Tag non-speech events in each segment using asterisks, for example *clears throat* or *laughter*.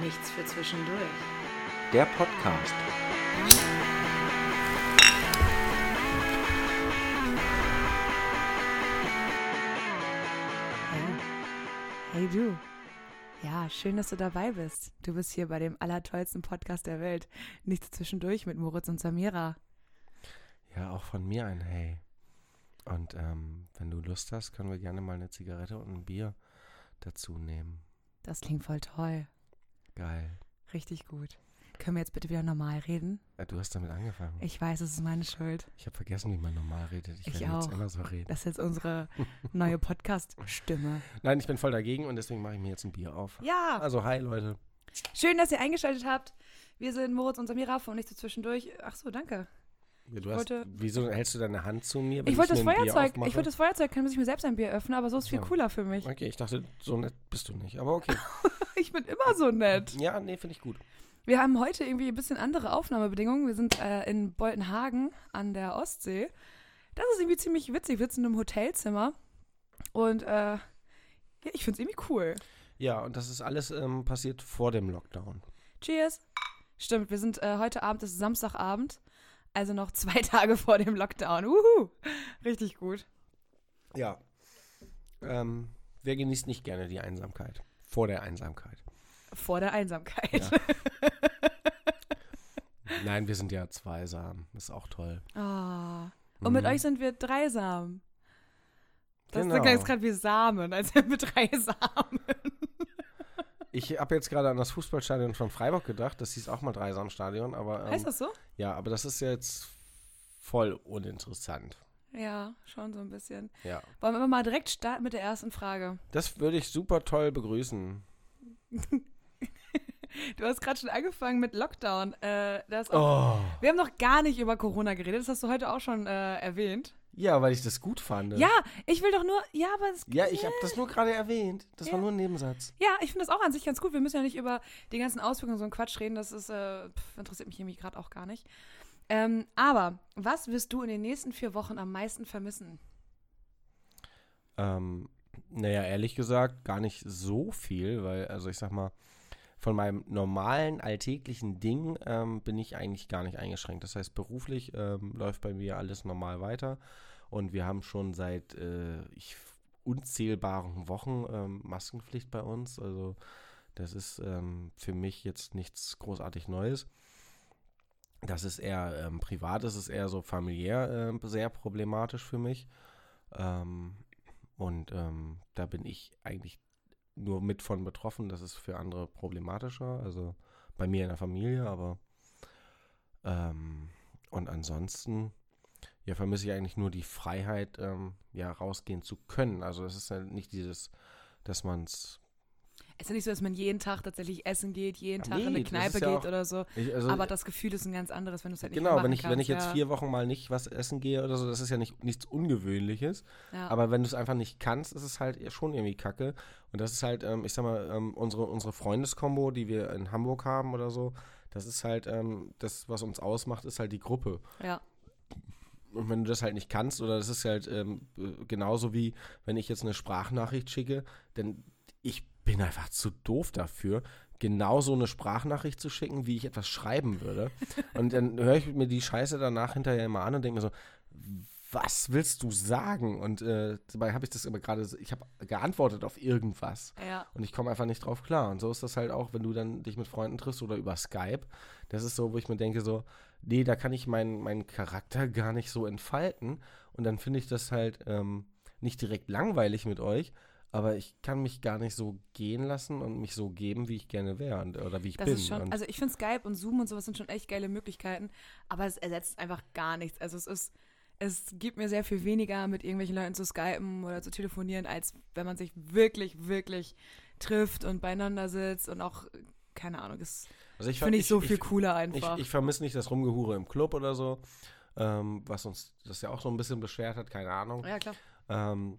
Nichts für zwischendurch. Der Podcast. Hey. Hey du. Ja, schön, dass du dabei bist. Du bist hier bei dem allertollsten Podcast der Welt. Nichts zwischendurch mit Moritz und Samira. Ja, auch von mir ein Hey. Und ähm, wenn du Lust hast, können wir gerne mal eine Zigarette und ein Bier dazu nehmen. Das klingt voll toll. Geil. Richtig gut. Können wir jetzt bitte wieder normal reden? Äh, du hast damit angefangen. Ich weiß, es ist meine Schuld. Ich habe vergessen, wie man normal redet. Ich, Ich werde jetzt auch. immer so reden. Das ist jetzt unsere neue *laughs* Podcast-Stimme. Nein, ich bin voll dagegen und deswegen mache ich mir jetzt ein Bier auf. Ja, Also, hi Leute. schön, dass ihr eingeschaltet habt. Wir sind Moritz und Samira von nicht so zwischendurch. Ach so, danke. Du Ich hast, wollte- wieso hältst du deine Hand zu mir? Ich wollte das Feuerzeug, ich wollte das Feuerzeug können, muss ich mir selbst ein Bier öffnen, aber so ist viel Ja. cooler für mich. Okay, ich dachte, so nett bist du nicht. Aber okay. *laughs* Ich bin immer so nett. ja, nee, finde ich gut. Wir haben heute irgendwie ein bisschen andere Aufnahmebedingungen. Wir sind äh, in Boltenhagen an der Ostsee. Das ist irgendwie ziemlich witzig. Wir sitzen im Hotelzimmer und äh, ja, ich finde es irgendwie cool. Ja, und das ist alles ähm, passiert vor dem Lockdown. Cheers. Stimmt, wir sind äh, heute Abend, ist Samstagabend, also noch zwei *laughs* Tage vor dem Lockdown. Uhu. Richtig gut. Ja. Ähm, wer genießt nicht gerne die Einsamkeit? Vor der Einsamkeit. Vor der Einsamkeit. Ja. *laughs* Nein, wir sind ja zweisam. Ist auch toll. Ah. Und mit Mhm. euch sind wir dreisam. Das Genau. klingt gerade wie Samen, als wären wir drei Samen. Ich habe jetzt gerade an das Fußballstadion von Freiburg gedacht. Das hieß auch mal Dreisamstadion, aber ähm, Heißt das so? ja, aber das ist jetzt voll uninteressant. Ja, schon so ein bisschen. Ja, Wollen wir mal direkt starten mit der ersten Frage? das würde ich super toll begrüßen. *laughs* Du hast gerade schon angefangen mit Lockdown. Äh, das auch, Oh, Wir haben noch gar nicht über Corona geredet, das hast du heute auch schon äh, erwähnt. Ja, weil ich das gut fand. Ja, ich will doch nur, ja, aber es, Ja, ich habe das nur gerade erwähnt. Das war Ja. nur ein Nebensatz. ja, ich finde das auch an sich ganz gut. Wir müssen ja nicht über die ganzen Auswirkungen so einen Quatsch reden, das ist, äh, pf, interessiert mich irgendwie gerade auch gar nicht. Ähm, aber was wirst du in den nächsten vier Wochen am meisten vermissen? Ähm, naja, ehrlich gesagt, gar nicht so viel, weil, also ich sag mal, von meinem normalen, alltäglichen Ding ähm, bin ich eigentlich gar nicht eingeschränkt. Das heißt, beruflich ähm, läuft bei mir alles normal weiter und wir haben schon seit äh, ich, unzählbaren Wochen ähm, Maskenpflicht bei uns. Also das ist ähm, für mich jetzt nichts großartig Neues. Das ist eher ähm, privat, das ist eher so familiär ähm, sehr problematisch für mich. Ähm, und ähm, da bin ich eigentlich nur mit von betroffen. Das ist für andere problematischer. Also bei mir in der Familie, aber ähm, und ansonsten ja, vermisse ich eigentlich nur die Freiheit, ähm, ja, rausgehen zu können. Also es ist ja nicht dieses, dass man es. Es ist ja nicht so, dass man jeden Tag tatsächlich essen geht, jeden Ja, Tag in nee, eine das Kneipe ja geht auch- oder so. Also, aber das Gefühl ist ein ganz anderes, wenn du es halt nicht genau, wenn ich, wenn ich kannst, jetzt vier Wochen mal nicht was essen gehe oder so, das ist ja nicht, nichts Ungewöhnliches. Aber wenn du es einfach nicht kannst, ist es halt schon irgendwie kacke. Und das ist halt, ähm, ich sag mal, ähm, unsere, unsere Freundeskombo, die wir in Hamburg haben oder so, das ist halt, ähm, das, was uns ausmacht, ist halt die Gruppe. ja. Und wenn du das halt nicht kannst, oder das ist halt ähm, äh, genauso wie, wenn ich jetzt eine Sprachnachricht schicke, denn ich bin einfach zu doof dafür, genau so eine Sprachnachricht zu schicken, wie ich etwas schreiben würde. *laughs* Und dann höre ich mir die Scheiße danach hinterher immer an und denke mir so, was willst du sagen? Und äh, dabei habe ich das aber gerade, ich habe geantwortet auf irgendwas. Ja. Und ich komme einfach nicht drauf klar. Und so ist das halt auch, wenn du dann dich mit Freunden triffst oder über Skype. Das ist so, wo ich mir denke, so, nee, da kann ich meinen meinen Charakter gar nicht so entfalten. Und dann finde ich das halt ähm, nicht direkt langweilig mit euch, aber ich kann mich gar nicht so gehen lassen und mich so geben, wie ich gerne wäre oder wie ich Das bin. ist schon, also ich finde Skype und Zoom und sowas sind schon echt geile Möglichkeiten, aber es ersetzt einfach gar nichts. Also es ist, es gibt mir sehr viel weniger, mit irgendwelchen Leuten zu skypen oder zu telefonieren, als wenn man sich wirklich, wirklich trifft und beieinander sitzt und auch, keine Ahnung, das also ich, finde ich, so viel ich, cooler Ich, einfach. ich vermisse nicht das Rumgehure im Club oder so, ähm, was uns das ja auch so ein bisschen beschwert hat, keine Ahnung. ja, klar. Ähm,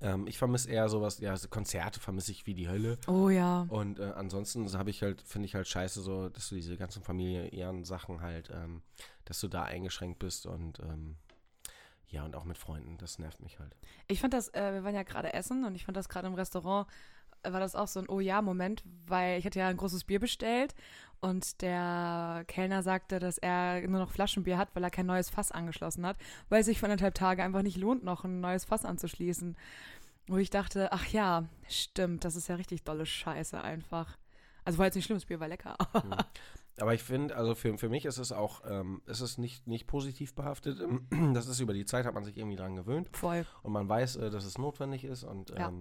ähm, ich vermisse eher sowas, ja, so Konzerte vermisse ich wie die Hölle. Oh ja. Und äh, ansonsten habe ich halt, finde ich halt scheiße, so, dass du diese ganzen familiären Sachen halt, ähm, dass du da eingeschränkt bist und ähm, ja, und auch mit Freunden, das nervt mich halt. Ich fand das, äh, wir waren ja gerade essen und ich fand das gerade im Restaurant war das auch so ein Oh ja-Moment, weil ich hatte ja ein großes Bier bestellt und der Kellner sagte, dass er nur noch Flaschenbier hat, weil er kein neues Fass angeschlossen hat, weil es sich für anderthalb Tage einfach nicht lohnt, noch ein neues Fass anzuschließen. Wo ich dachte, ach ja, stimmt, das ist ja richtig dolle Scheiße einfach. Also war jetzt nicht schlimm, das Bier war lecker. Mhm. Aber ich finde, also für, für mich ist es auch, ähm, ist es nicht, nicht positiv behaftet. Das ist über die Zeit, hat man sich irgendwie dran gewöhnt. Voll. Und man weiß, äh, dass es notwendig ist und Ja.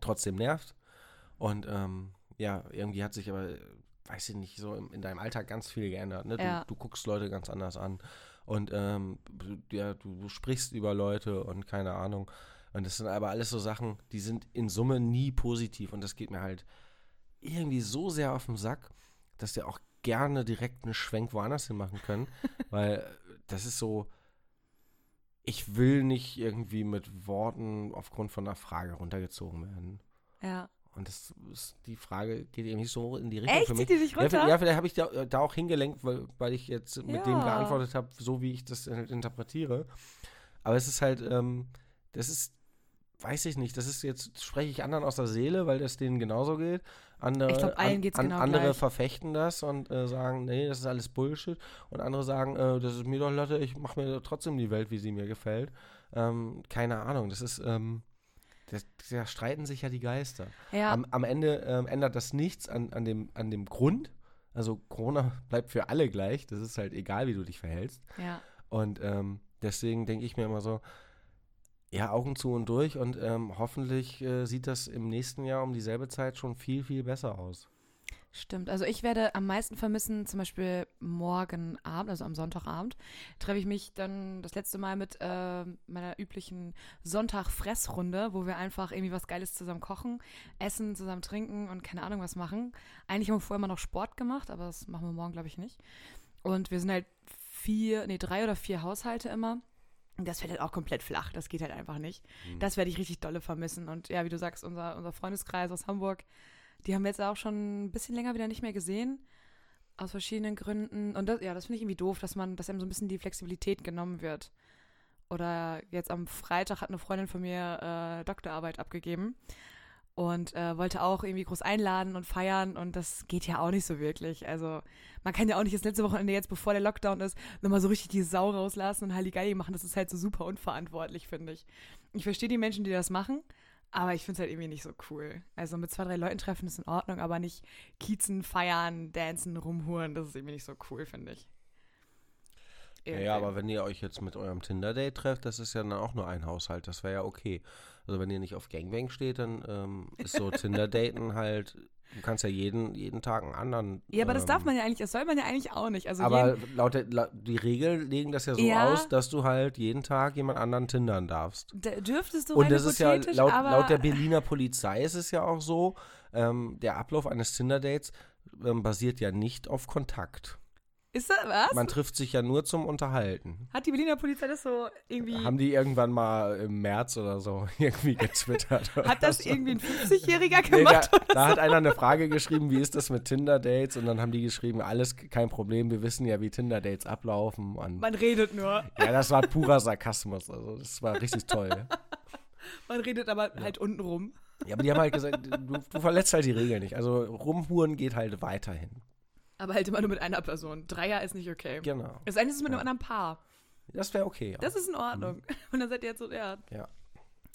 Trotzdem nervt. Und ähm, ja, irgendwie hat sich aber, weiß ich nicht, so in, in deinem Alltag ganz viel geändert. Ne? Du, Ja. du guckst Leute ganz anders an. Und ähm, du- ja, du, du sprichst über Leute und keine Ahnung. Und das sind aber alles so Sachen, die sind in Summe nie positiv. Und das geht mir halt irgendwie so sehr auf den Sack, dass wir auch gerne direkt einen Schwenk woanders hin machen können. *laughs* weil äh, das ist so, ich will nicht irgendwie mit Worten aufgrund von einer Frage runtergezogen werden. Ja. Und das ist, die Frage geht irgendwie so in die Richtung Echt? für mich. Die dich Ja, runter? vielleicht- ja, vielleicht habe ich da, da auch hingelenkt, weil, weil ich jetzt mit dem Ja. geantwortet habe, so wie ich das interpretiere. Aber es ist halt, ähm, das ist, weiß ich nicht, das ist jetzt, spreche ich anderen aus der Seele, weil das denen genauso geht. Andere, Ich glaub, allen geht's genau Andere gleich. verfechten das und äh, sagen, nee, das ist alles Bullshit. Und andere sagen, äh, das ist mir doch Latte, ich mache mir trotzdem die Welt, wie sie mir gefällt. Ähm, keine Ahnung, das ist, ähm, das, da streiten sich ja die Geister. Ja. Am, am Ende ähm, ändert das nichts an, an, dem, an dem Grund. Also Corona *laughs* bleibt für alle gleich. Das ist halt egal, wie du dich verhältst. ja. Und ähm, deswegen denke ich mir immer so, ja, Augen zu und durch. Und ähm, hoffentlich äh, sieht das im nächsten Jahr um dieselbe Zeit schon viel, viel besser aus. Stimmt. Also ich werde am meisten vermissen, zum Beispiel morgen Abend, also am Sonntagabend, treffe ich mich dann das letzte Mal mit äh, meiner üblichen Sonntag-Fressrunde, wo wir einfach irgendwie was Geiles zusammen kochen, essen, zusammen trinken und keine Ahnung was machen. Eigentlich haben wir vorher immer noch Sport gemacht, aber das machen wir morgen, glaube ich, nicht. Und wir sind halt vier, nee, drei oder vier Haushalte immer. Das fällt halt auch komplett flach. Das geht halt einfach nicht. Das werde ich richtig dolle vermissen. Und ja, wie du sagst, unser, unser Freundeskreis aus Hamburg, die haben wir jetzt auch schon ein bisschen länger wieder nicht mehr gesehen. Aus verschiedenen Gründen. Und das, ja, das finde ich irgendwie doof, dass man, dass einem so ein bisschen die Flexibilität genommen wird. Oder jetzt am Freitag hat eine Freundin von mir äh, Doktorarbeit abgegeben und äh, wollte auch irgendwie groß einladen und feiern und das geht ja auch nicht so wirklich. Also man kann ja auch nicht das letzte Wochenende jetzt, bevor der Lockdown ist, nochmal so richtig die Sau rauslassen und Halligalli machen. Das ist halt so super unverantwortlich, finde ich. Ich verstehe die Menschen, die das machen, aber ich finde es halt irgendwie nicht so cool. Also mit zwei, drei Leuten treffen ist in Ordnung, aber nicht kiezen, feiern, dancen, rumhuren, das ist irgendwie nicht so cool, finde ich. Ja, ja, aber wenn ihr euch jetzt mit eurem Tinder-Date trefft, das ist ja dann auch nur ein Haushalt. Das wäre ja okay. Also wenn ihr nicht auf Gangbang steht, dann ähm, ist so Tinder-Daten *laughs* halt, du kannst ja jeden, jeden Tag einen anderen. Ja, aber das ähm, darf man ja eigentlich, das soll man ja eigentlich auch nicht. Also Aber jeden, laut der, la, die Regeln legen das ja so Ja. aus, dass du halt jeden Tag jemand anderen tindern darfst. dürftest du Und das ist ja laut, laut der Berliner Polizei ist es ja auch so, ähm, der Ablauf eines Tinder-Dates ähm, basiert ja nicht auf Kontakt. Ist das was? Man trifft sich ja nur zum Unterhalten. Hat die Berliner Polizei das so irgendwie Haben die irgendwann mal im März oder so *laughs* irgendwie getwittert? Hat das so. irgendwie ein 50-Jähriger Nee, gemacht? da, da hat einer eine Frage geschrieben, wie ist das mit Tinder-Dates? Und dann haben die geschrieben, alles kein Problem, wir wissen ja, wie Tinder-Dates ablaufen. Und Man redet nur. ja, das war purer Sarkasmus. Also das war richtig toll. Man redet aber halt unten rum. Ja, aber die haben halt gesagt, du, du verletzt halt die Regeln nicht. Also rumhuren geht halt weiterhin. Aber halt immer nur mit einer Person. Dreier ist nicht okay. Genau. Denn, es ist mit Ja. einem anderen Paar. Das wäre okay. Ja. Das ist in Ordnung. *laughs* Und dann seid ihr jetzt so, ja. Ja.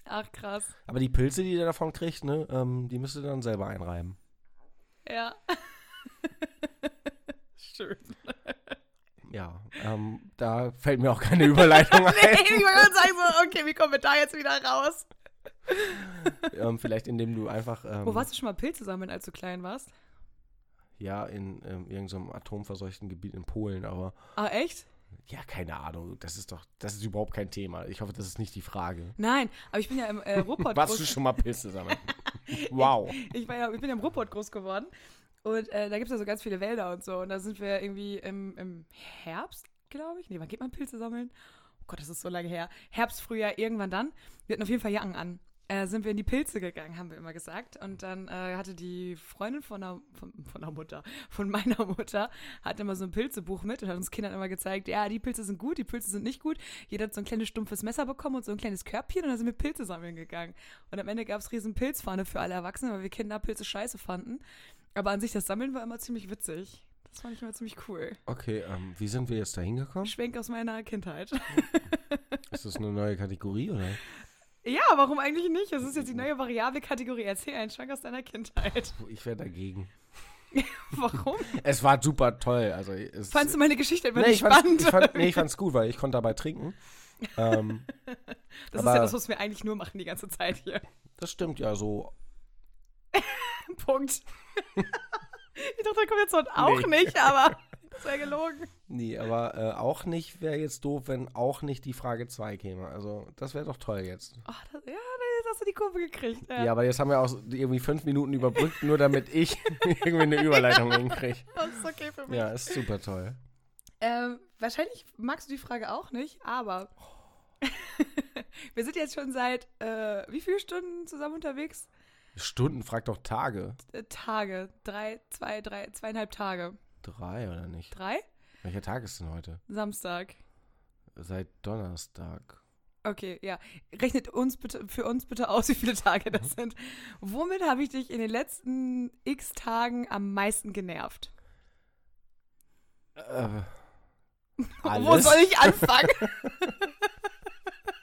Ach, krass. Aber die Pilze, die ihr davon kriegt, ne, ähm, die müsst ihr dann selber einreiben. Ja. *laughs* Schön. Ja, ähm, da fällt mir auch keine *laughs* Überleitung ein. Nee, ich wollte gerade sagen, so, okay, wie kommen wir da jetzt wieder raus? ähm, vielleicht indem du einfach ähm, Wo warst du schon mal Pilze sammeln, als du klein warst? Ja in ähm, irgendeinem atomverseuchten Gebiet in Polen, aber Ah, echt? ja, keine Ahnung, das ist doch, das ist überhaupt kein Thema. Ich hoffe, das ist nicht die Frage. Nein, aber ich bin ja im äh, Ruhrpott *laughs* Warst du schon mal Pilze *laughs* sammeln? wow. ich, war ja, ich bin ja im Ruhrpott groß geworden. Und äh, da gibt es ja so ganz viele Wälder und so. Und da sind wir irgendwie im, im Herbst, glaube ich. Nee, wann geht man Pilze sammeln? Oh Gott, das ist so lange her. Herbst, Frühjahr, irgendwann dann. Wir hatten auf jeden Fall Jacken an. Äh, sind wir in die Pilze gegangen, haben wir immer gesagt. Und dann äh, hatte die Freundin von der, von, von der Mutter, von meiner Mutter, hat immer so ein Pilzebuch mit und hat uns Kindern immer gezeigt, ja, die Pilze sind gut, die Pilze sind nicht gut. Jeder hat so ein kleines stumpfes Messer bekommen und so ein kleines Körbchen und dann sind wir Pilze sammeln gegangen. Und am Ende gab es riesen Pilzpfanne für alle Erwachsenen, weil wir Kinder Pilze scheiße fanden. Aber an sich das Sammeln war immer ziemlich witzig. Das fand ich immer ziemlich cool. Okay, ähm, wie sind wir jetzt da hingekommen? Schwenk aus meiner Kindheit. Ist das eine neue Kategorie, oder? *laughs* Ja, warum eigentlich nicht? Das ist jetzt die neue variable Kategorie. Erzähl einen Schwank aus deiner Kindheit. Ich wäre dagegen. *laughs* warum? Es war super toll. Also, es, Fandst du meine Geschichte immer nee, nicht ich fand's, spannend? ich fand, nee, ich fand's gut, weil ich konnte dabei trinken. ähm, *laughs* das ist aber- ja das, was wir eigentlich nur machen die ganze Zeit hier. das stimmt ja so. *laughs* Punkt. ich dachte, da kommt jetzt heute auch Nee. nicht, aber das wäre gelogen. Nee, aber äh, auch nicht wäre jetzt doof, wenn auch nicht die Frage 2 käme. Also, das wäre doch toll jetzt. Ach, das, ja, jetzt hast du die Kurve gekriegt. Ja, Ja, aber jetzt haben wir auch irgendwie fünf Minuten überbrückt, nur damit ich *laughs* irgendwie eine Überleitung *laughs* hinkriege. das ist okay für mich. Ja, ist super toll. Ähm, wahrscheinlich magst du die Frage auch nicht, aber *laughs* wir sind jetzt schon seit äh, wie viele Stunden zusammen unterwegs? Stunden, frag doch Tage. Äh, Tage. Drei, zwei, drei, zweieinhalb Tage. Drei oder nicht? Drei? Welcher Tag ist denn heute? Samstag. Seit Donnerstag. Okay, ja. Rechnet uns bitte, für uns bitte aus, wie viele Tage das sind. Womit habe ich dich in den letzten x Tagen am meisten genervt? Äh, Wo soll ich anfangen? *laughs*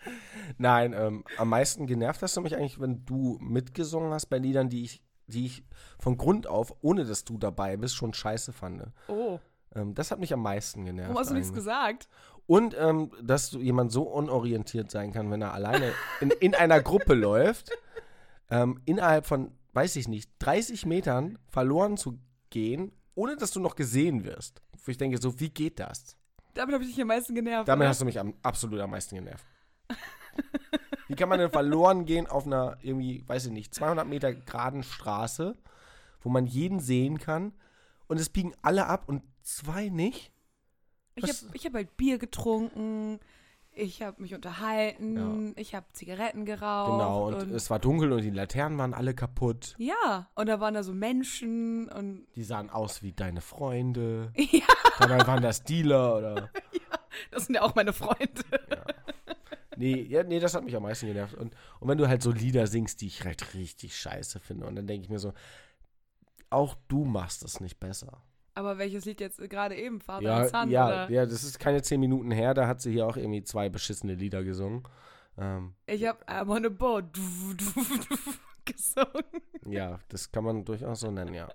*laughs* Nein, ähm, am meisten genervt hast du mich eigentlich, wenn du mitgesungen hast bei Liedern, die ich, die ich von Grund auf, ohne dass du dabei bist, schon scheiße fand. Oh, Ähm, das hat mich am meisten genervt. warum hast du nichts gesagt? Und ähm, dass du jemand so unorientiert sein kann, wenn er alleine in, in einer Gruppe *laughs* läuft, ähm, innerhalb von, weiß ich nicht, 30 Metern verloren zu gehen, ohne dass du noch gesehen wirst. Wo ich denke, so, wie geht das? Damit habe ich dich am meisten genervt. Damit oder? hast du mich am, absolut am meisten genervt. *laughs* Wie kann man denn verloren gehen auf einer irgendwie, weiß ich nicht, 200 Meter geraden Straße, wo man jeden sehen kann und es biegen alle ab und zwei nicht? Ich Was- habe ich hab halt Bier getrunken, ich habe mich unterhalten, ich habe Zigaretten geraucht. Genau, und, es war dunkel und die Laternen waren alle kaputt. ja, und da waren da so Menschen und Die sahen aus wie deine Freunde. *laughs* ja, Dabei waren das Dealer oder. *laughs* das sind ja auch meine Freunde. Nee, ja, nee, das hat mich am meisten genervt. Und, und wenn du halt so Lieder singst, die ich halt richtig scheiße finde, und dann denke ich mir so, auch du machst es nicht besser. Aber welches Lied jetzt gerade eben? Father Ja, Son, ja, oder? ja, das ist keine zehn Minuten her, da hat sie hier auch irgendwie zwei beschissene Lieder gesungen. Ähm, Ich habe I'm on a boat gesungen. ja, das kann man durchaus so nennen, ja.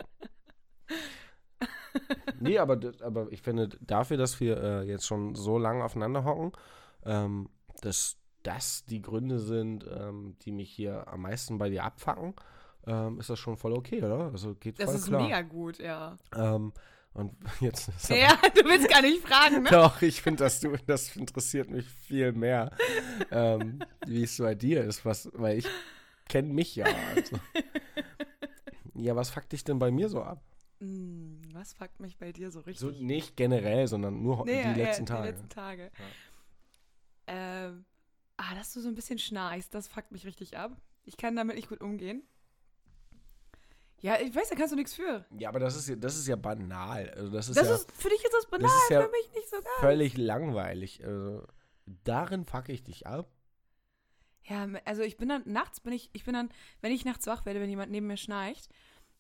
nee, aber, das- aber ich finde, dafür, dass wir äh, jetzt schon so lange aufeinander hocken, ähm, dass das die Gründe sind, ähm, die mich hier am meisten bei dir abfacken, ähm, ist das schon voll okay, oder? Also geht Das voll ist klar. mega gut, ja. Ähm, und *laughs* jetzt Ja, du willst gar nicht fragen, ne? Doch, ich finde, dass du, das interessiert mich viel mehr, ähm, wie es bei dir ist, was, weil ich kenne mich ja. Also. *laughs* Ja, was fuckt dich denn bei mir so ab? Hm, was fuckt mich bei dir so richtig? So nicht generell, sondern nur Nee, die ja, letzten ja, Tage. Die letzten Tage. Ähm, ah, dass du so ein bisschen schnarchst, das fuckt mich richtig ab. Ich kann damit nicht gut umgehen. Ja, ich weiß, da kannst du nichts für. Ja, aber das ist ja, das ist ja banal. Also das ist Das ja ist, für dich ist das banal, ist ja für mich nicht so geil. völlig langweilig. Also, darin fuck ich dich ab. Ja, also ich bin dann, nachts bin ich, ich bin dann, wenn ich nachts wach werde, wenn jemand neben mir schnarcht,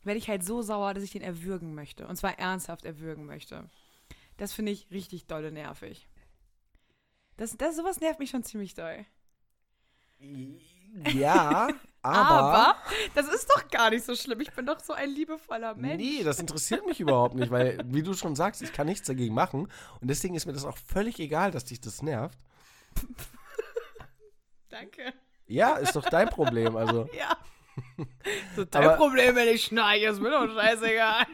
werde ich halt so sauer, dass ich den erwürgen möchte. Und zwar ernsthaft erwürgen möchte. Das finde ich richtig dolle nervig. Das, das, sowas nervt mich schon ziemlich doll. Ja, *laughs* aber, Aber das ist doch gar nicht so schlimm. Ich bin doch so ein liebevoller Mensch. Nee, das interessiert mich überhaupt nicht, weil, wie du schon sagst, ich kann nichts dagegen machen. Und deswegen ist mir das auch völlig egal, dass dich das nervt. *laughs* Danke. Ja, ist doch dein Problem. Also, *laughs* Ja. So dein Aber- Problem, wenn ich schnarche, ist mir doch scheißegal.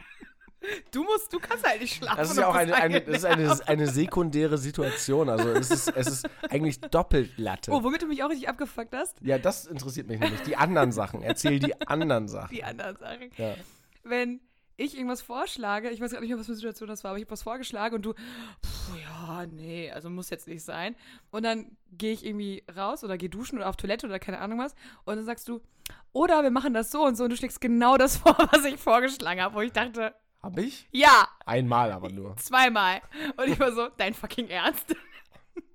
Du musst, du kannst halt nicht schlafen. das ist ja auch eine, eine, das ist eine, eine sekundäre Situation. Also, es ist, es ist eigentlich doppelt Latte. Oh, womit du mich auch richtig abgefuckt hast? Ja, das interessiert mich nämlich. Die anderen Sachen. Erzähl die anderen Sachen. Die anderen Sachen. Ja. Wenn ich irgendwas vorschlage, ich weiß gar nicht mehr, was für eine Situation das war, aber ich habe was vorgeschlagen und du, pff, ja, nee, also muss jetzt nicht sein. Und dann gehe ich irgendwie raus oder gehe duschen oder auf Toilette oder keine Ahnung was. Und dann sagst du, oder wir machen das so und so und du schlägst genau das *laughs* vor, was ich vorgeschlagen habe, wo ich dachte, Hab ich? ja, Einmal aber nur. zweimal. Und ich war so, dein fucking Ernst? *laughs*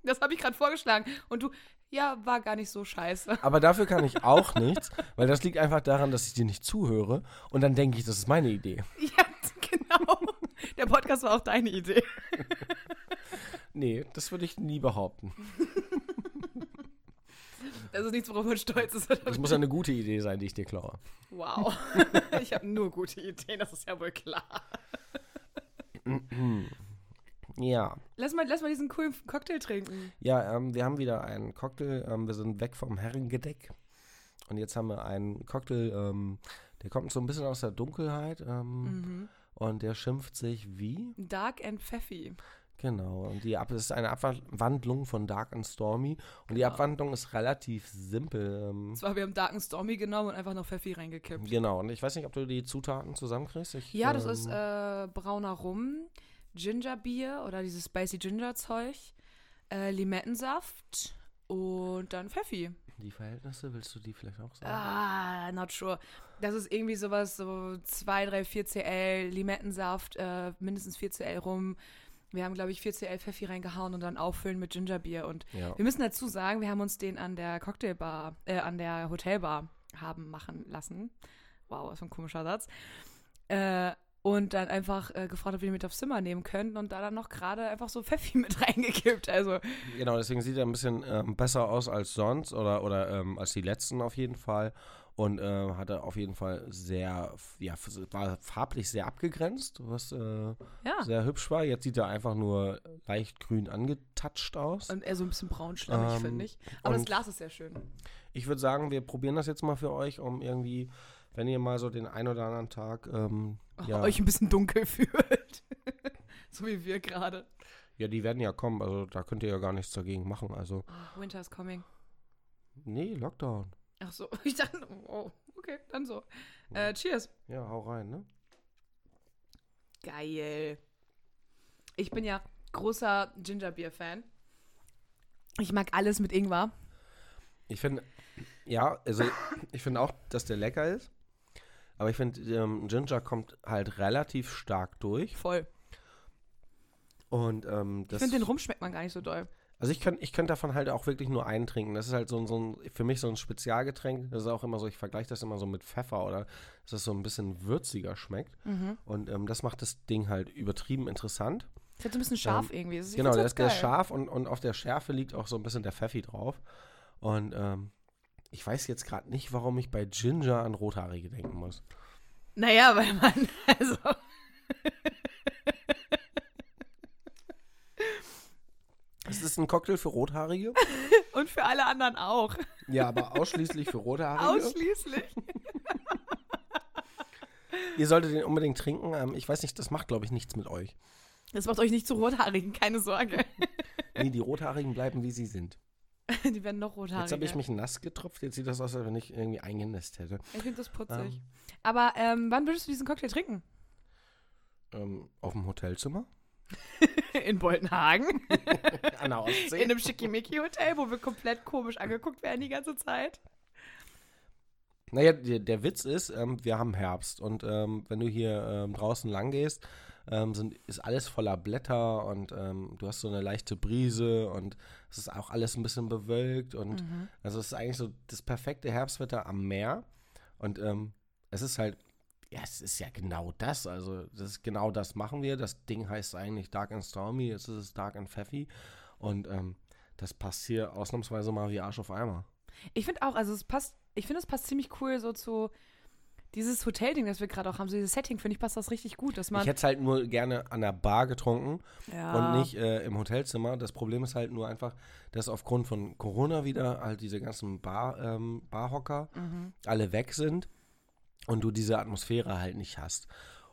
Das habe ich gerade vorgeschlagen. Und du, ja, war gar nicht so scheiße. Aber dafür kann ich auch nichts, weil das liegt einfach daran, dass ich dir nicht zuhöre und dann denke ich, das ist meine Idee. *laughs* Ja, genau. Der Podcast war auch deine Idee. Nee, das würde ich nie behaupten. *laughs* Das ist nichts, worauf man stolz ist. Das muss eine gute Idee sein, die ich dir klaue. Wow. *laughs* Ich habe nur gute Ideen, das ist ja wohl klar. *clears throat* Ja. Lass mal, lass mal diesen coolen Cocktail trinken. Ja, ähm, wir haben wieder einen Cocktail. Ähm, wir sind weg vom Herrengedeck. Und jetzt haben wir einen Cocktail, ähm, der kommt so ein bisschen aus der Dunkelheit. Ähm, Mhm. Und der schimpft sich wie? Dark and Pfeffi. Genau. Und die Ab das ist eine Abwandlung von Dark and Stormy. Und die Genau. Abwandlung ist relativ simpel. Ähm, Zwar, wir haben Dark and Stormy genommen und einfach noch Pfeffi reingekippt. genau. Und ich weiß nicht, ob du die Zutaten zusammenkriegst. Ich, Ja, das ähm, ist äh, brauner Rum, Gingerbier oder dieses Spicy Ginger Zeug, äh, Limettensaft und dann Pfeffi. Die Verhältnisse, willst du die vielleicht auch sagen? Ah, not sure. Das ist irgendwie sowas, so 2, 3, 4 CL Limettensaft, äh, mindestens 4 CL Rum. Wir haben, glaube ich, 4 CL Pfeffi reingehauen und dann auffüllen mit Gingerbier. Und Ja. wir müssen dazu sagen, wir haben uns den an der Cocktailbar, äh, an der Hotelbar haben machen lassen. Wow, was für ein komischer Satz. Äh, und dann einfach äh, gefragt, ob wir den mit aufs Zimmer nehmen könnten und da dann noch gerade einfach so Pfeffi *laughs* mit reingekippt. Also, Genau, deswegen sieht er ein bisschen ähm, besser aus als sonst oder, oder ähm, als die letzten auf jeden Fall. Und äh, hatte auf jeden Fall sehr, ja, war farblich sehr abgegrenzt, was äh, ja. sehr hübsch war. Jetzt sieht er einfach nur leicht grün angetatscht aus. Und eher so ein bisschen braunschlammig, Ähm, finde ich. Aber das Glas ist sehr schön. Ich würde sagen, wir probieren das jetzt mal für euch, um irgendwie, wenn ihr mal so den ein oder anderen Tag, ähm, ja, euch ein bisschen dunkel *laughs* fühlt. so wie wir gerade. ja, die werden ja kommen, also da könnt ihr ja gar nichts dagegen machen. Also, Oh, Winter is coming. nee, Lockdown. Ach so, *laughs* ich dachte, oh, okay, dann so. Äh, cheers. Ja, hau rein, ne? Geil. Ich bin ja großer Gingerbeer-Fan. Ich mag alles mit Ingwer. Ich finde, ja, also *laughs* ich finde auch, dass der lecker ist. Aber ich finde, ähm, Ginger kommt halt relativ stark durch. Voll. Und ähm, Ich das. finde, den Rum schmeckt man gar nicht so doll. Also ich könnte ich könnt davon halt auch wirklich nur einen trinken. Das ist halt so, ein- so ein, für mich so ein Spezialgetränk. Das ist auch immer so, ich vergleiche das immer so mit Pfeffer oder dass es so ein bisschen würziger schmeckt. Mhm. Und ähm, das macht das Ding halt übertrieben interessant. Ist halt so ein bisschen scharf irgendwie. Das genau, der ist, der ist scharf und, und auf der Schärfe liegt auch so ein bisschen der Pfeffi drauf. Und ähm, ich weiß jetzt gerade nicht, warum ich bei Ginger an Rothaarige denken muss. Naja, weil man, *laughs* also. Ist das ein Cocktail für Rothaarige? *laughs* Und für alle anderen auch. ja, aber ausschließlich für Rothaarige. Ausschließlich. *laughs* Ihr solltet den unbedingt trinken. Ähm, ich weiß nicht, das macht, glaube ich, nichts mit euch. Das macht euch nicht zu rothaarigen, keine Sorge. *laughs* Nee, die Rothaarigen bleiben, wie sie sind. Die werden noch rothaariger. Jetzt habe ich mich nass getropft. Jetzt sieht das aus, als wenn ich irgendwie eingenässt hätte. Ich finde das putzig. Ähm. Aber ähm, wann würdest du diesen Cocktail trinken? Ähm, auf dem Hotelzimmer? *laughs* In Boltenhagen. *laughs* An der Ostsee? In einem Schickimicki-Hotel, wo wir komplett komisch angeguckt werden die ganze Zeit. Naja, der, der Witz ist, ähm, wir haben Herbst und ähm, wenn du hier ähm, draußen lang gehst, ähm, sind, ist alles voller Blätter und ähm, du hast so eine leichte Brise und es ist auch alles ein bisschen bewölkt und also es ist eigentlich so das perfekte Herbstwetter am Meer und ähm, es ist halt, ja, es ist ja genau das, also das ist genau das machen wir. Das Ding heißt eigentlich Dark and Stormy, jetzt ist es Dark and Pfeffi und ähm, das passt hier ausnahmsweise mal wie Arsch auf Eimer. Ich finde auch, also es passt, ich finde es passt ziemlich cool so zu dieses Hotelding, das wir gerade auch haben, so dieses Setting, finde ich, passt das richtig gut, dass man. Ich hätte es halt nur gerne an der Bar getrunken ja, und nicht äh, im Hotelzimmer. Das Problem ist halt nur einfach, dass aufgrund von Corona wieder halt diese ganzen Bar, ähm, Barhocker Mhm. alle weg sind und du diese Atmosphäre halt nicht hast.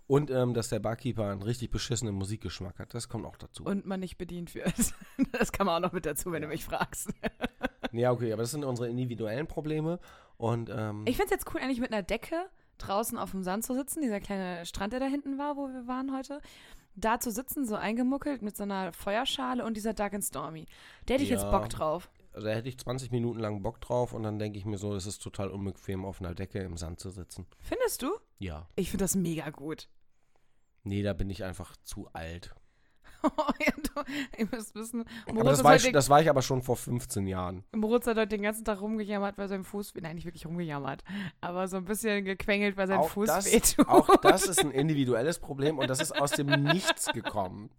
Und ähm, dass der Barkeeper einen richtig beschissenen Musikgeschmack hat. Das kommt auch dazu. Und man nicht bedient wird. *laughs* Das kann man auch noch mit dazu, wenn du mich fragst. *laughs* ja, okay, aber das sind unsere individuellen Probleme. Und ähm, Ich finde es jetzt cool, eigentlich mit einer Decke draußen auf dem Sand zu sitzen. Dieser kleine Strand, der da hinten war, wo wir waren heute. da zu sitzen, so eingemuckelt mit so einer Feuerschale und dieser Dark and Stormy. Der hätte ich jetzt Ja. Bock drauf. Also da hätte ich 20 Minuten lang Bock drauf und dann denke ich mir so, es ist total unbequem, auf einer Decke im Sand zu sitzen. Findest du? Ja. Ich finde das mega gut. Nee, da bin ich einfach zu alt. *laughs* ihr müsst wissen, Aber das war, heute, ich, das war ich aber schon vor 15 Jahren. Moritz hat heute den ganzen Tag rumgejammert, weil sein Fuß, nein, nicht wirklich rumgejammert, aber so ein bisschen gequengelt, weil sein Auch Fuß das, wehtut. auch das ist ein *laughs* individuelles Problem und das ist aus dem Nichts gekommen.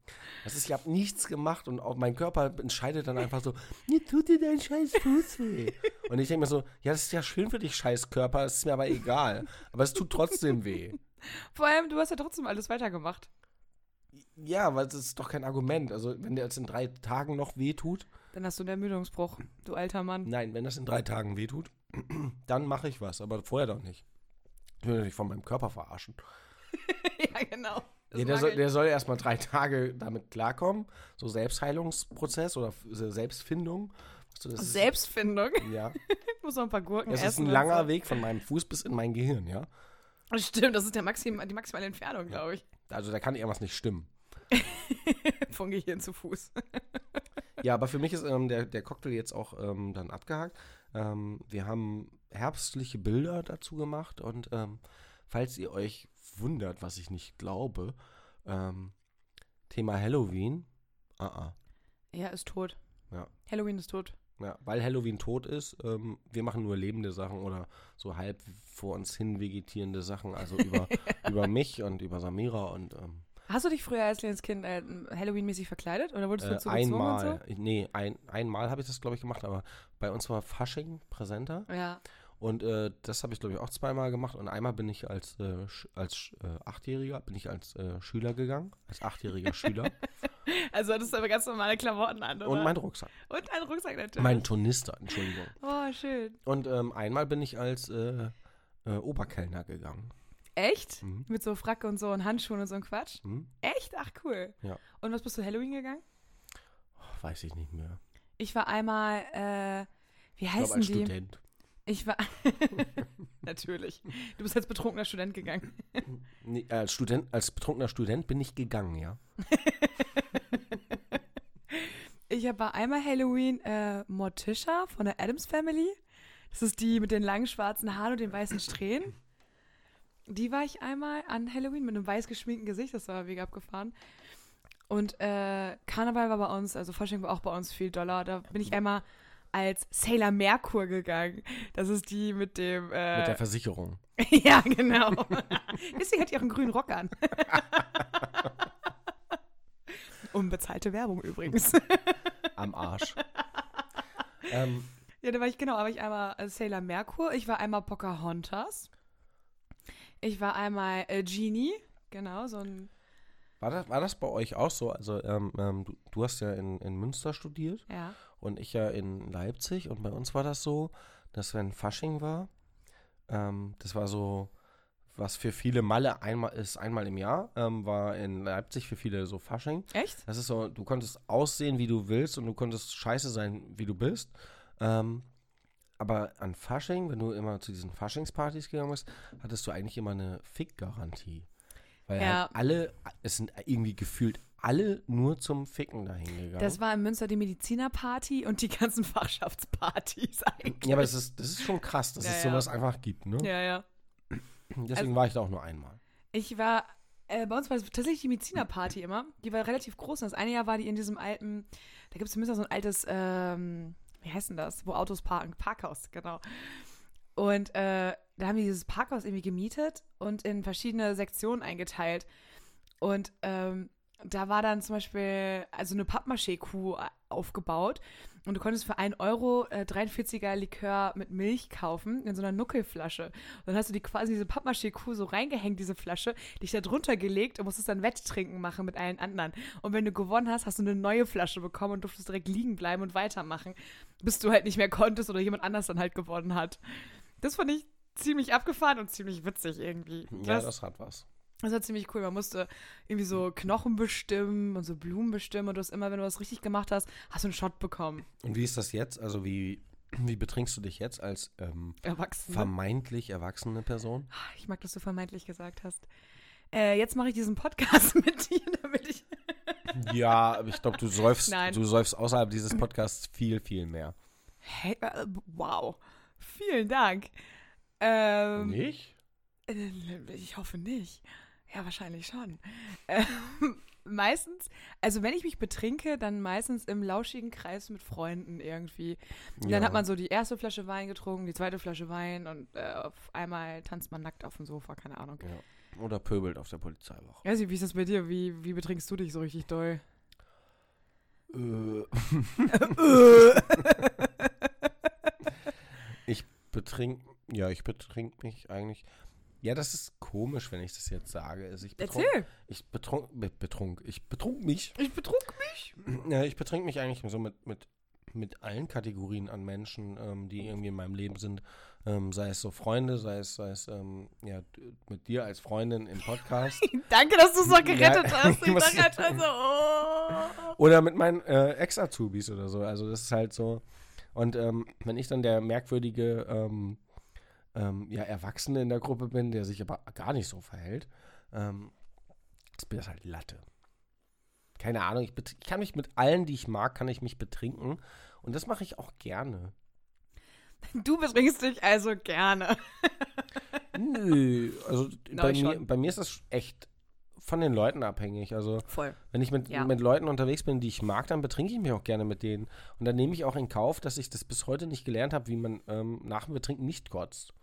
Das ist, ich habe nichts gemacht und auch mein Körper entscheidet dann einfach so, mir tut dir dein scheiß Fuß weh. Und ich denke mir so, ja, das ist ja schön für dich, scheiß Körper, das ist mir aber egal. Aber es tut trotzdem weh. Vor allem, du hast ja trotzdem alles weitergemacht. Ja, weil das ist doch kein Argument. Also, wenn der jetzt in drei Tagen noch weh tut, Dann hast du einen Ermüdungsbruch, du alter Mann. nein, wenn das in drei Tagen weh tut, *clears throat* dann mache ich was, aber vorher doch nicht. Ich will mich von meinem Körper verarschen. *laughs* ja, genau. Das Ja, der, soll, der soll erstmal drei Tage damit klarkommen. So Selbstheilungsprozess oder Selbstfindung. Du, das ist- Selbstfindung. Ja. *laughs* Ich muss noch ein paar Gurken Das essen. ist ein langer so. Weg von meinem Fuß bis in mein Gehirn, ja. Stimmt, das ist der Maxim, die maximale Entfernung, glaube ich. Also da kann irgendwas nicht stimmen. *laughs* Von Gehirn zu Fuß. *laughs* Ja, aber für mich ist ähm, der, der Cocktail jetzt auch ähm, dann abgehakt. Ähm, wir haben herbstliche Bilder dazu gemacht und ähm, falls ihr euch wundert, was ich nicht glaube, ähm, Thema Halloween. Ah, ah. Er ist tot. Ja. Halloween ist tot. Ja, weil Halloween tot ist, ähm, wir machen nur lebende Sachen oder so halb vor uns hin vegetierende Sachen, also über, *laughs* über mich und über Samira und ähm, Hast du dich früher als kleines Kind äh, Halloween-mäßig verkleidet? Oder wurdest du äh, dazu gezwungen und einmal, ich- nee, ein, einmal habe ich das glaube ich gemacht, aber bei uns war Fasching präsenter so? Ja. und äh, das habe ich glaube ich auch zweimal gemacht und einmal bin ich als, äh, als äh, Achtjähriger, bin ich als äh, Schüler gegangen, als achtjähriger Schüler *laughs* Also hattest du aber ganz normale Klamotten an, oder? und mein Rucksack, Und einen Rucksack natürlich. mein Turnister, Entschuldigung. oh, schön. Und ähm, einmal bin ich als äh, äh, Oberkellner gegangen. Echt? Mhm. Mit so Fracke und so und Handschuhen und so ein Quatsch? Hm? Echt? Ach, cool. Ja. Und was bist du Halloween gegangen? Weiß ich nicht mehr. Ich war einmal, äh, wie Ich heißen als die? Student. Ich war. *laughs* Natürlich. Du bist als betrunkener Student gegangen. *laughs* Nee, als Student, als betrunkener Student bin ich gegangen, ja. *laughs* Ich bei einmal Halloween äh, Morticia von der Adams Family. Das ist die mit den langen schwarzen Haaren und den weißen Strähnen. Die war ich einmal an Halloween mit einem weiß geschminkten Gesicht. Das war mega abgefahren. Und äh, Karneval war bei uns, also Fasching war auch bei uns viel Dollar. Da bin ich einmal als Sailor Merkur gegangen. Das ist die mit dem. Äh, Mit der Versicherung. *laughs* ja, genau. *laughs* Deswegen hat die auch einen grünen Rock an. *laughs* Unbezahlte Werbung übrigens. Am Arsch. ähm, Ja, da war ich genau, aber ich einmal Sailor Merkur, ich war einmal Pocahontas. Ich war einmal äh, Genie, genau, so ein, war, das, war das bei euch auch so? Also, ähm, ähm, du, du hast ja in, in Münster studiert ja. und ich ja in Leipzig. Und bei uns war das so, dass wenn Fasching war, ähm, das war so, was für viele Malle einmal ist, einmal im Jahr, ähm, war in Leipzig für viele so Fasching. Echt? Das ist so, du konntest aussehen, wie du willst und du konntest scheiße sein, wie du bist. Ähm, aber an Fasching, wenn du immer zu diesen Faschingspartys gegangen bist, hattest du eigentlich immer eine Fick-Garantie. Weil Ja. halt alle, es sind irgendwie gefühlt alle nur zum Ficken dahin gegangen. Das war in Münster die Medizinerparty und die ganzen *laughs* Fachschaftspartys eigentlich. ja, aber das ist, das ist schon krass, dass Ja, es ja. sowas einfach gibt, ne? Ja, ja. Deswegen Also- war ich da auch nur einmal. Ich war, äh, bei uns war es tatsächlich die Medizinerparty immer. Die war relativ groß. Und das eine Jahr war die in diesem alten, da gibt es in Münster so ein altes, ähm, wie heißt denn das? Wo Autos parken? Parkhaus, genau. Und äh, da haben die dieses Parkhaus irgendwie gemietet und in verschiedene Sektionen eingeteilt. Und ähm, da war dann zum Beispiel also eine Pappmaché-Kuh aufgebaut und du konntest für 1 Euro äh, 43er Likör mit Milch kaufen in so einer Nuckelflasche. Und dann hast du die quasi diese Pappmaché-Kuh so reingehängt, diese Flasche, dich da drunter gelegt und musstest dann Wetttrinken machen mit allen anderen. Und wenn du gewonnen hast, hast du eine neue Flasche bekommen und durftest direkt liegen bleiben und weitermachen, bis du halt nicht mehr konntest oder jemand anders dann halt gewonnen hat. Das fand ich ziemlich abgefahren und ziemlich witzig irgendwie. Ja, Das- das hat was. Das war ziemlich cool. Man musste irgendwie so Knochen bestimmen und so Blumen bestimmen und du hast immer, wenn du was richtig gemacht hast, hast du einen Shot bekommen. Und wie ist das jetzt? Also wie, wie betrinkst du dich jetzt als ähm, Erwachsene. vermeintlich erwachsene Person? Ich mag, dass du vermeintlich gesagt hast. Äh, jetzt mache ich diesen Podcast *laughs* mit dir, damit ich. *laughs* Ja, aber ich glaube, du säufst, Nein. du säufst außerhalb dieses Podcasts viel, viel mehr. Hey, äh, wow. Vielen Dank. Ähm, Nicht? äh, Ich hoffe nicht. Ja, wahrscheinlich schon. Ähm, *laughs* meistens, also wenn ich mich betrinke, dann meistens im lauschigen Kreis mit Freunden irgendwie. Und Dann Ja. hat man so die erste Flasche Wein getrunken, die zweite Flasche Wein und äh, auf einmal tanzt man nackt auf dem Sofa, keine Ahnung. Ja. Oder pöbelt auf der Polizeiwache. Nicht, wie ist das bei dir? Wie, wie betrinkst du dich so richtig doll? Äh. *laughs* *laughs* ich betrink, ja, ich betrink mich eigentlich. Ja, das ist komisch, wenn ich das jetzt sage. Also ich betrunk, Erzähl. Ich betrunk, be- betrunk, ich betrunk mich. Ich betrug mich. Ja, ich betrink mich eigentlich so mit, mit, mit allen Kategorien an Menschen, ähm, die irgendwie in meinem Leben sind. Ähm, sei es so Freunde, sei es, sei es ähm, ja, d- mit dir als Freundin im Podcast. *laughs* Danke, dass du es noch gerettet Ja, hast. *laughs* ich Ich muss- dachte halt schon so, oh. Oder mit meinen äh, Ex-Azubis oder so. Also das ist halt so. Und ähm, wenn ich dann der merkwürdige ähm, ähm, ja, Erwachsene in der Gruppe bin, der sich aber gar nicht so verhält, ähm, ist mir das halt Latte. Keine Ahnung, ich, ich kann mich mit allen, die ich mag, kann ich mich betrinken. Und das mache ich auch gerne. *laughs* Du betrinkst dich also gerne. *laughs* Nö, also *laughs* Na, bei, mir, bei mir ist das echt von den Leuten abhängig. Also Voll. Wenn ich mit, Ja. mit Leuten unterwegs bin, die ich mag, dann betrinke ich mich auch gerne mit denen. Und dann nehme ich auch in Kauf, dass ich das bis heute nicht gelernt habe, wie man ähm, nach dem Betrinken nicht kotzt.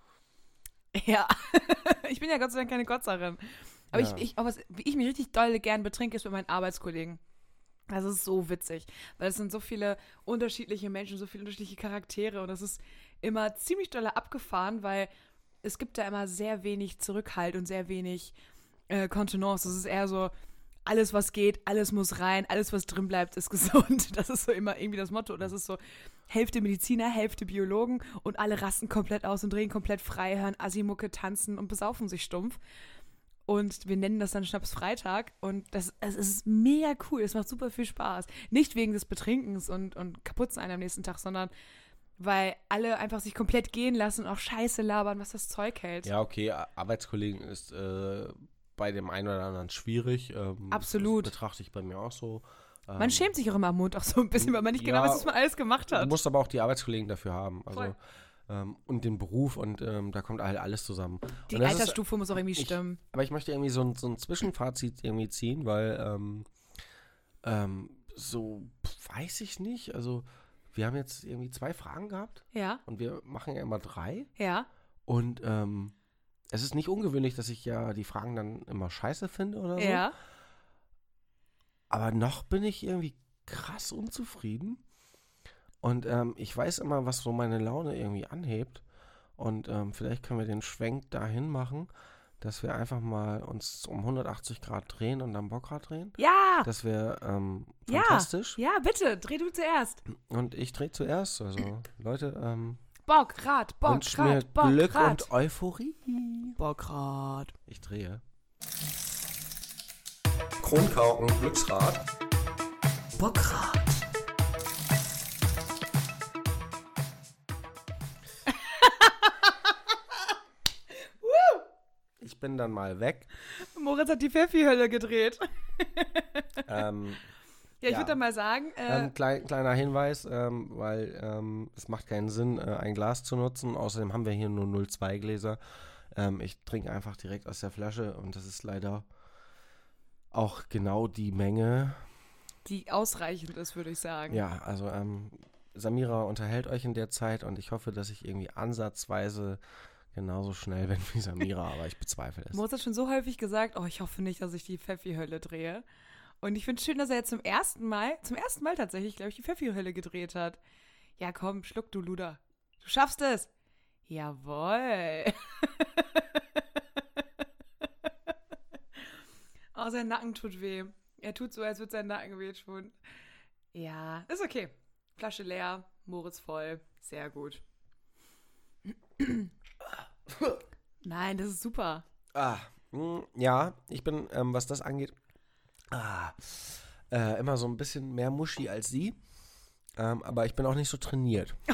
*laughs* Ja. ich bin ja Gott sei Dank keine Gotzerin. Aber Ja. ich, ich, aber was, wie ich mich richtig doll gern betrinke, ist mit meinen Arbeitskollegen. Das ist so witzig, weil es sind so viele unterschiedliche Menschen, so viele unterschiedliche Charaktere und das ist immer ziemlich doll abgefahren, weil es gibt da immer sehr wenig Zurückhalt und sehr wenig äh, Kontenance. Das ist eher so, alles was geht, alles muss rein, alles was drin bleibt, ist *laughs* gesund. Das ist so immer irgendwie das Motto. Das ist so Hälfte Mediziner, Hälfte Biologen und alle rasten komplett aus und drehen komplett frei, hören Asimucke, tanzen und besaufen sich stumpf. Und wir nennen das dann Schnapsfreitag. Und das, es ist mega cool. Es macht super viel Spaß. Nicht wegen des Betrinkens und, und Kaputtsein am nächsten Tag, sondern weil alle einfach sich komplett gehen lassen und auch Scheiße labern, was das Zeug hält. Ja, okay, Ar- Arbeitskollegen ist äh, bei dem einen oder anderen schwierig. Ähm, Absolut. Das betrachte ich bei mir auch so. Ähm, Man schämt sich auch immer am Mund auch so ein bisschen, weil man nicht genau Ja, weiß, was man alles gemacht Du hat. musst aber auch die Arbeitskollegen dafür haben. Also, Voll. ähm, und den Beruf und ähm, da kommt halt alles zusammen. Die das ist- Altersstufe muss auch irgendwie ich- stimmen. Aber ich möchte irgendwie so ein, so ein Zwischenfazit irgendwie ziehen, weil ähm, ähm, so weiß ich nicht. Also wir haben jetzt irgendwie zwei Fragen gehabt Ja, und wir machen ja immer drei. ja. Und ähm, es ist nicht ungewöhnlich, dass ich ja die Fragen dann immer scheiße finde oder so. Ja. Aber noch bin ich irgendwie krass unzufrieden. Und ähm, ich weiß immer, was so meine Laune irgendwie anhebt. Und ähm, vielleicht können wir den Schwenk dahin machen, dass wir einfach mal uns um 180 Grad drehen und am Bockrad drehen. Ja, Das wäre ähm, Ja. fantastisch. ja, bitte, dreh du zuerst. Und ich drehe zuerst. Also, Leute, ähm, Bock, Rad, Bock, wünscht mir Rad, Bock, Glück Rad. und Euphorie. Bockrad. Ich drehe. Kronkauken Glücksrad. Bockrad. Ich bin dann mal weg. Moritz hat die Pfeffi-Hölle gedreht. ähm, Ja, ich Ja. würde mal sagen, äh, Ähm, klein, kleiner Hinweis, ähm, weil ähm, es macht keinen Sinn, äh, ein Glas zu nutzen. Außerdem haben wir hier nur 0,2 Gläser. Ähm, ich trinke einfach direkt aus der Flasche und das ist leider auch genau die Menge. die ausreichend ist, würde ich sagen. Ja, also ähm, Samira unterhält euch in der Zeit und ich hoffe, dass ich irgendwie ansatzweise genauso schnell bin wie Samira, aber ich bezweifle es. Moritz hat schon so häufig gesagt, oh, ich hoffe nicht, dass ich die Pfeffi-Hölle drehe. Und ich finde es schön, dass er jetzt zum ersten Mal, zum ersten Mal tatsächlich, glaube ich, die Pfeffi-Hölle gedreht hat. Ja, komm, schluck du Luder. Du schaffst es. Jawohl. *laughs* oh, sein Nacken tut weh. Er tut so, als würde sein Nacken wehtun. Ja, ist okay. Flasche leer, Moritz voll. Sehr gut. *coughs* Nein, das ist super. Ah, mh, ja, ich bin, ähm, was das angeht, ah, äh, immer so ein bisschen mehr Muschi als sie. Ähm, aber ich bin auch nicht so trainiert. *laughs*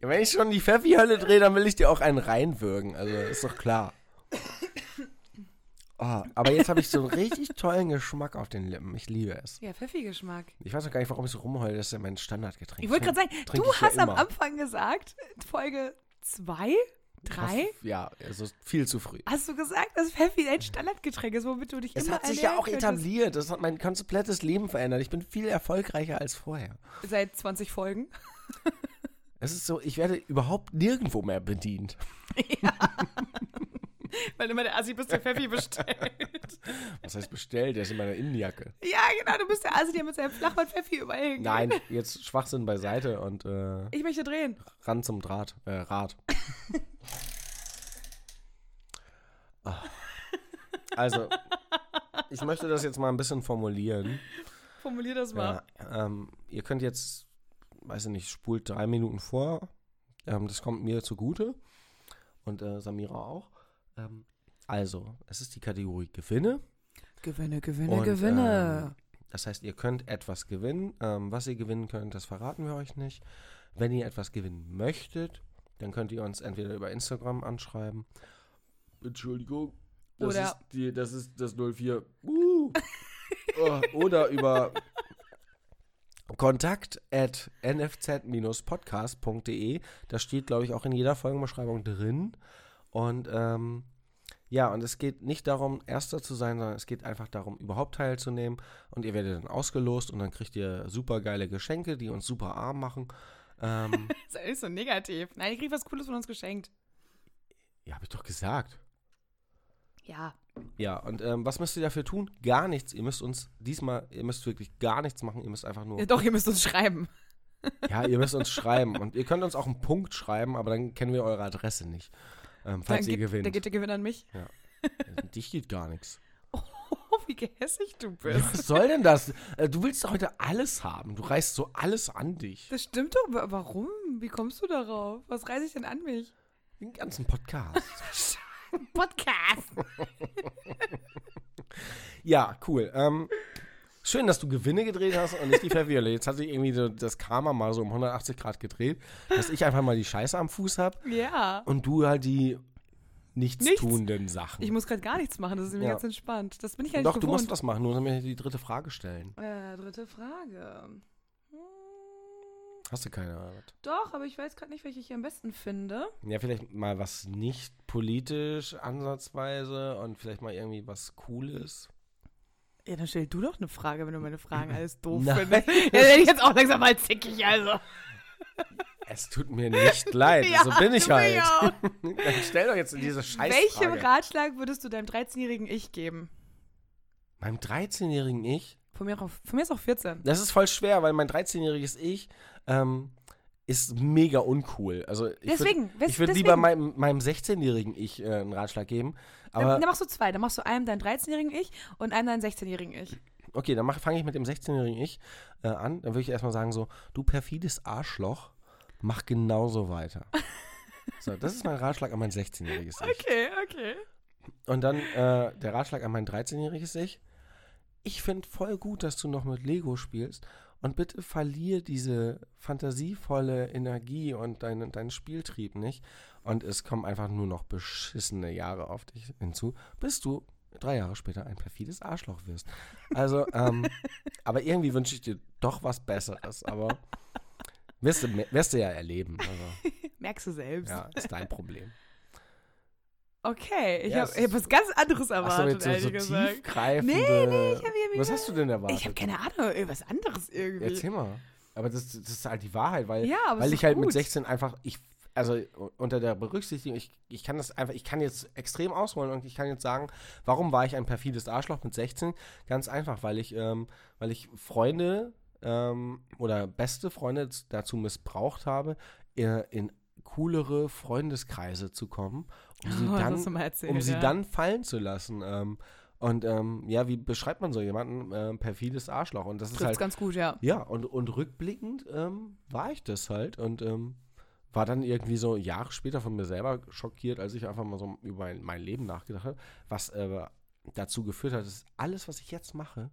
ja, wenn ich schon die Pfeffi-Hölle drehe, dann will ich dir auch einen reinwürgen. Also ist doch klar. Oh, *coughs* aber jetzt habe ich so einen richtig tollen Geschmack auf den Lippen. Ich liebe es. Ja, Pfeffi-Geschmack. Ich weiß auch gar nicht, warum ich so rumheule. Das ist ja mein Standardgetränk. Ich wollte gerade sagen, Trink du ich ja hast am. Anfang gesagt, Folge 2, 3, Ja, also viel zu früh. hast du gesagt, dass Pfeffi ein Standardgetränk ist, womit du dich Es immer hat sich ja auch könntest. etabliert. Das hat mein komplettes Leben verändert. Ich bin viel erfolgreicher als vorher. Seit 20 Folgen. Es ist so, ich werde überhaupt nirgendwo mehr bedient. *laughs* *laughs* Weil immer der Assi bis der Pfeffi bestellt. *laughs* Was heißt bestellt? Der ist in meiner Innenjacke. ja, genau, du bist der Assi, der mit seinem Flachband Pfeffi überall hingeht. Nein, jetzt Schwachsinn beiseite und äh, Ich möchte drehen. ran zum Draht, äh, Rad. *laughs* Ah. Also, ich möchte das jetzt mal ein bisschen formulieren. Formulier das mal. Ja, ähm, ihr könnt jetzt, weiß ich nicht, spult drei Minuten vor. Ähm, das kommt mir zugute. Und äh, Samira auch. Ähm, also, es ist die Kategorie Gewinne. Gewinne, Gewinne, Und, Gewinne. Ähm, das heißt, ihr könnt etwas gewinnen. Ähm, was ihr gewinnen könnt, das verraten wir euch nicht. Wenn ihr etwas gewinnen möchtet, dann könnt ihr uns entweder über Instagram anschreiben. Entschuldigung. Das Oder- ist die, das ist das 04. Uh. *laughs* Oh, oder über kontakt at nfz-podcast.de. Das steht, glaube ich, auch in jeder Folgenbeschreibung drin. Und ähm, ja, und es geht nicht darum, Erster zu sein, sondern es geht einfach darum, überhaupt teilzunehmen. Und ihr werdet dann ausgelost und dann kriegt ihr super geile Geschenke, die uns super arm machen. Ähm, *laughs* ist ja nicht so negativ. Nein, ich krieg was Cooles von uns geschenkt. ja, habe ich doch gesagt. Ja. Ja, und ähm, was müsst ihr dafür tun? Gar nichts. Ihr müsst uns diesmal, ihr müsst wirklich gar nichts machen. Ihr müsst einfach nur, ja. Doch, ihr müsst uns schreiben. ja, ihr müsst uns schreiben. Und ihr könnt uns auch einen Punkt schreiben, aber dann kennen wir eure Adresse nicht. Ähm, falls Dann ihr geht, gewinnt. dann geht der Gewinn an mich. *laughs* Dich geht gar nichts. Oh, wie gehässig du bist. Was soll denn das? Äh, Du willst heute alles haben. Du reißt so alles an dich. Das stimmt doch. Warum? Wie kommst du darauf? Was reiße ich denn an mich? Den ganzen Podcast. *laughs* Podcast. *laughs* ja, cool. Ähm, schön, dass du Gewinne gedreht hast und nicht die Verwirrle. Jetzt hat sich irgendwie so das Karma mal so um 180 Grad gedreht, dass ich einfach mal die Scheiße am Fuß habe Ja. und du halt die nichtstuenden Sachen. Ich muss gerade gar nichts machen. Das ist nämlich Ja. ganz entspannt. Das bin ich ja nicht Doch, du musst gewohnt. was machen, nur mir die dritte Frage stellen. Äh, dritte Frage. Hm, Hast du keine Ahnung? Doch, aber ich weiß gerade nicht, welche ich hier am besten finde. Ja, vielleicht mal was nicht politisch ansatzweise und vielleicht mal irgendwie was Cooles. Ja, dann stell du doch eine Frage, wenn du meine Fragen *laughs* alles doof findest. Ja, dann werde ich jetzt auch langsam mal zickig, also. Es tut mir nicht *laughs* leid, Ja, so bin ich halt. *laughs* Dann stell doch jetzt diese Scheiße. Welchen Ratschlag würdest du deinem 13-jährigen Ich geben? Meinem 13-jährigen Ich? Von mir, auch, von mir ist auch 14. Das ist voll schwer, weil mein 13-jähriges Ich ähm, ist mega uncool. Also ich Deswegen, Würd, ich würde lieber meinem, meinem 16-jährigen Ich äh, einen Ratschlag geben. Dann, Aber dann machst du zwei. Dann machst du einem deinen 13-jährigen Ich und einem deinen 16-jährigen Ich. okay, dann fange ich mit dem 16-jährigen Ich äh, an. Dann würde ich erstmal sagen so, du perfides Arschloch, mach genauso weiter. *laughs* so, das ist mein Ratschlag an mein 16-jähriges Ich. Okay, okay. Und dann äh, der Ratschlag an mein 13-jähriges Ich. Ich finde voll gut, dass du noch mit Lego spielst. Und bitte verlier diese fantasievolle Energie und deinen deinen Spieltrieb nicht. Und es kommen einfach nur noch beschissene Jahre auf dich hinzu, bis du drei Jahre später ein perfides Arschloch wirst. Also, ähm, *laughs* aber irgendwie wünsche ich dir doch was Besseres. Aber wirst du, wirst du ja erleben. Also, *laughs* Merkst du selbst. ja, ist dein Problem. Okay, ich Ja, habe hab was ganz anderes erwartet, jetzt so, so gesagt. tiefgreifende. Nee, nee, ich hab hier Was hast du denn erwartet? Ich habe keine Ahnung, irgendwas anderes irgendwie. Erzähl mal. Aber das, das ist halt die Wahrheit, weil, Ja, weil ich halt mit gut. 16 einfach, ich, also unter der Berücksichtigung, ich, ich kann das einfach, ich kann jetzt extrem ausholen und ich kann jetzt sagen, warum war ich ein perfides Arschloch mit 16? Ganz einfach, weil ich, ähm, weil ich Freunde ähm, oder beste Freunde dazu missbraucht habe, äh, in coolere Freundeskreise zu kommen, um sie *laughs* Oh, dann erzählt, um sie ja. dann fallen zu lassen. Ähm, und ähm, ja, wie beschreibt man so jemanden? Ähm, perfides Arschloch. Und das ist Trifft's halt. ganz gut, ja. Ja, und, und rückblickend ähm, war ich das halt und ähm, war dann irgendwie so Jahre später von mir selber schockiert, als ich einfach mal so über mein, mein Leben nachgedacht habe, was äh, dazu geführt hat, dass alles, was ich jetzt mache,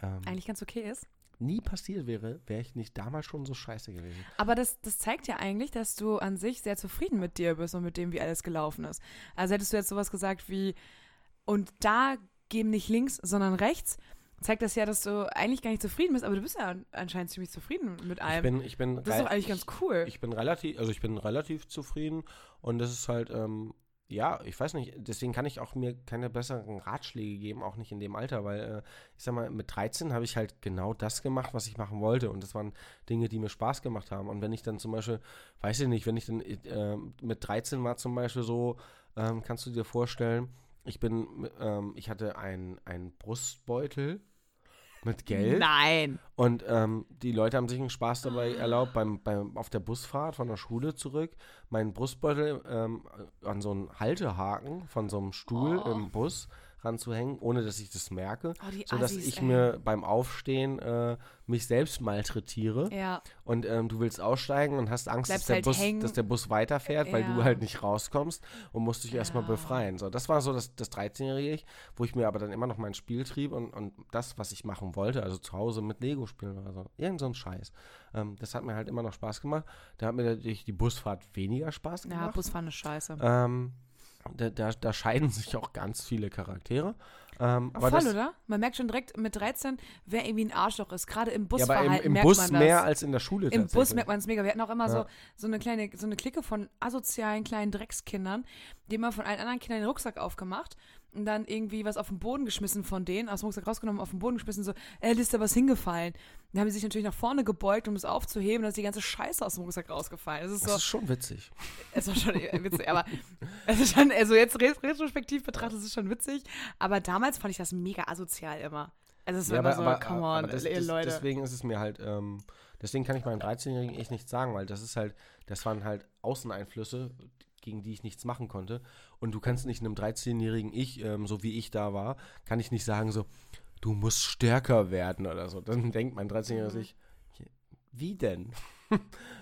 ähm, Eigentlich ganz okay ist. Nie passiert wäre, wäre ich nicht damals schon so scheiße gewesen. Aber das, das zeigt ja eigentlich, dass du an sich sehr zufrieden mit dir bist und mit dem, wie alles gelaufen ist. Also hättest du jetzt sowas gesagt wie, Und da geben nicht links, sondern rechts. Zeigt das ja, dass du eigentlich gar nicht zufrieden bist, aber du bist ja anscheinend ziemlich zufrieden mit Ich allem. bin, ich bin, das ist doch eigentlich ganz cool. ich bin relativ, also ich bin relativ zufrieden und das ist halt, ähm, ja, ich weiß nicht, deswegen kann ich auch mir keine besseren Ratschläge geben, auch nicht in dem Alter, weil äh, ich sag mal, mit 13 habe ich halt genau das gemacht, was ich machen wollte und das waren Dinge, die mir Spaß gemacht haben. Und wenn ich dann zum Beispiel, weiß ich nicht, wenn ich dann äh, mit 13 war zum Beispiel so, ähm, kannst du dir vorstellen, ich bin, ähm, ich hatte einen Brustbeutel mit Geld Nein. und ähm, die Leute haben sich einen Spaß dabei erlaubt, beim, beim, auf der Busfahrt von der Schule zurück, meinen Brustbeutel ähm, an so einen Haltehaken von so einem Stuhl Oh. im Bus ranzuhängen, ohne dass ich das merke, Oh, sodass Assis, ich ey. mir beim Aufstehen äh, mich selbst malträtiere Ja, und ähm, du willst aussteigen und hast Angst, dass der, halt Bus, dass der Bus weiterfährt, weil du Ja. halt nicht rauskommst und musst dich erstmal Ja. befreien. So, das war so das, das 13-jährige Ich, wo ich mir aber dann immer noch mein Spiel trieb und, und das, was ich machen wollte, also zu Hause mit Lego spielen oder so, irgend so ein Scheiß. Ähm, das hat mir halt immer noch Spaß gemacht. Da hat mir natürlich die Busfahrt weniger Spaß ja, gemacht. Busfahren ist scheiße. ähm, da, da, da scheiden sich auch ganz viele Charaktere. Ähm, aber Voll, das, oder? Man merkt schon direkt mit 13, wer irgendwie ein Arschloch ist. Gerade im ja, Busverhalten aber im, im merkt Bus man das. mehr als in der Schule Im Bus merkt man es mega. Wir hatten auch immer Ja. so, so eine kleine, so eine Clique von asozialen kleinen Dreckskindern, die immer von allen anderen Kindern den Rucksack aufgemacht und dann irgendwie was auf den Boden geschmissen von denen, aus dem Rucksack rausgenommen, auf den Boden geschmissen, so, äh, ist da was hingefallen. Dann haben sie sich natürlich nach vorne gebeugt, um es aufzuheben, dann ist die ganze Scheiße aus dem Rucksack rausgefallen. Das ist Das so, ist schon witzig. *laughs* es war schon witzig, aber *laughs* es ist schon, also jetzt ret- retrospektiv betrachtet, ist es schon witzig, aber damals fand ich das mega asozial immer. Also es war immer so, come on, aber das, das, Leute. Deswegen ist es mir halt, ähm, deswegen kann ich meinem 13-Jährigen echt nichts sagen, weil das ist halt, das waren halt Außeneinflüsse, gegen die ich nichts machen konnte. Und du kannst nicht einem 13-jährigen Ich, ähm, so wie ich da war, kann ich nicht sagen so, du musst stärker werden oder so. Dann denkt mein 13-jähriges Mhm. Ich, wie denn? *laughs*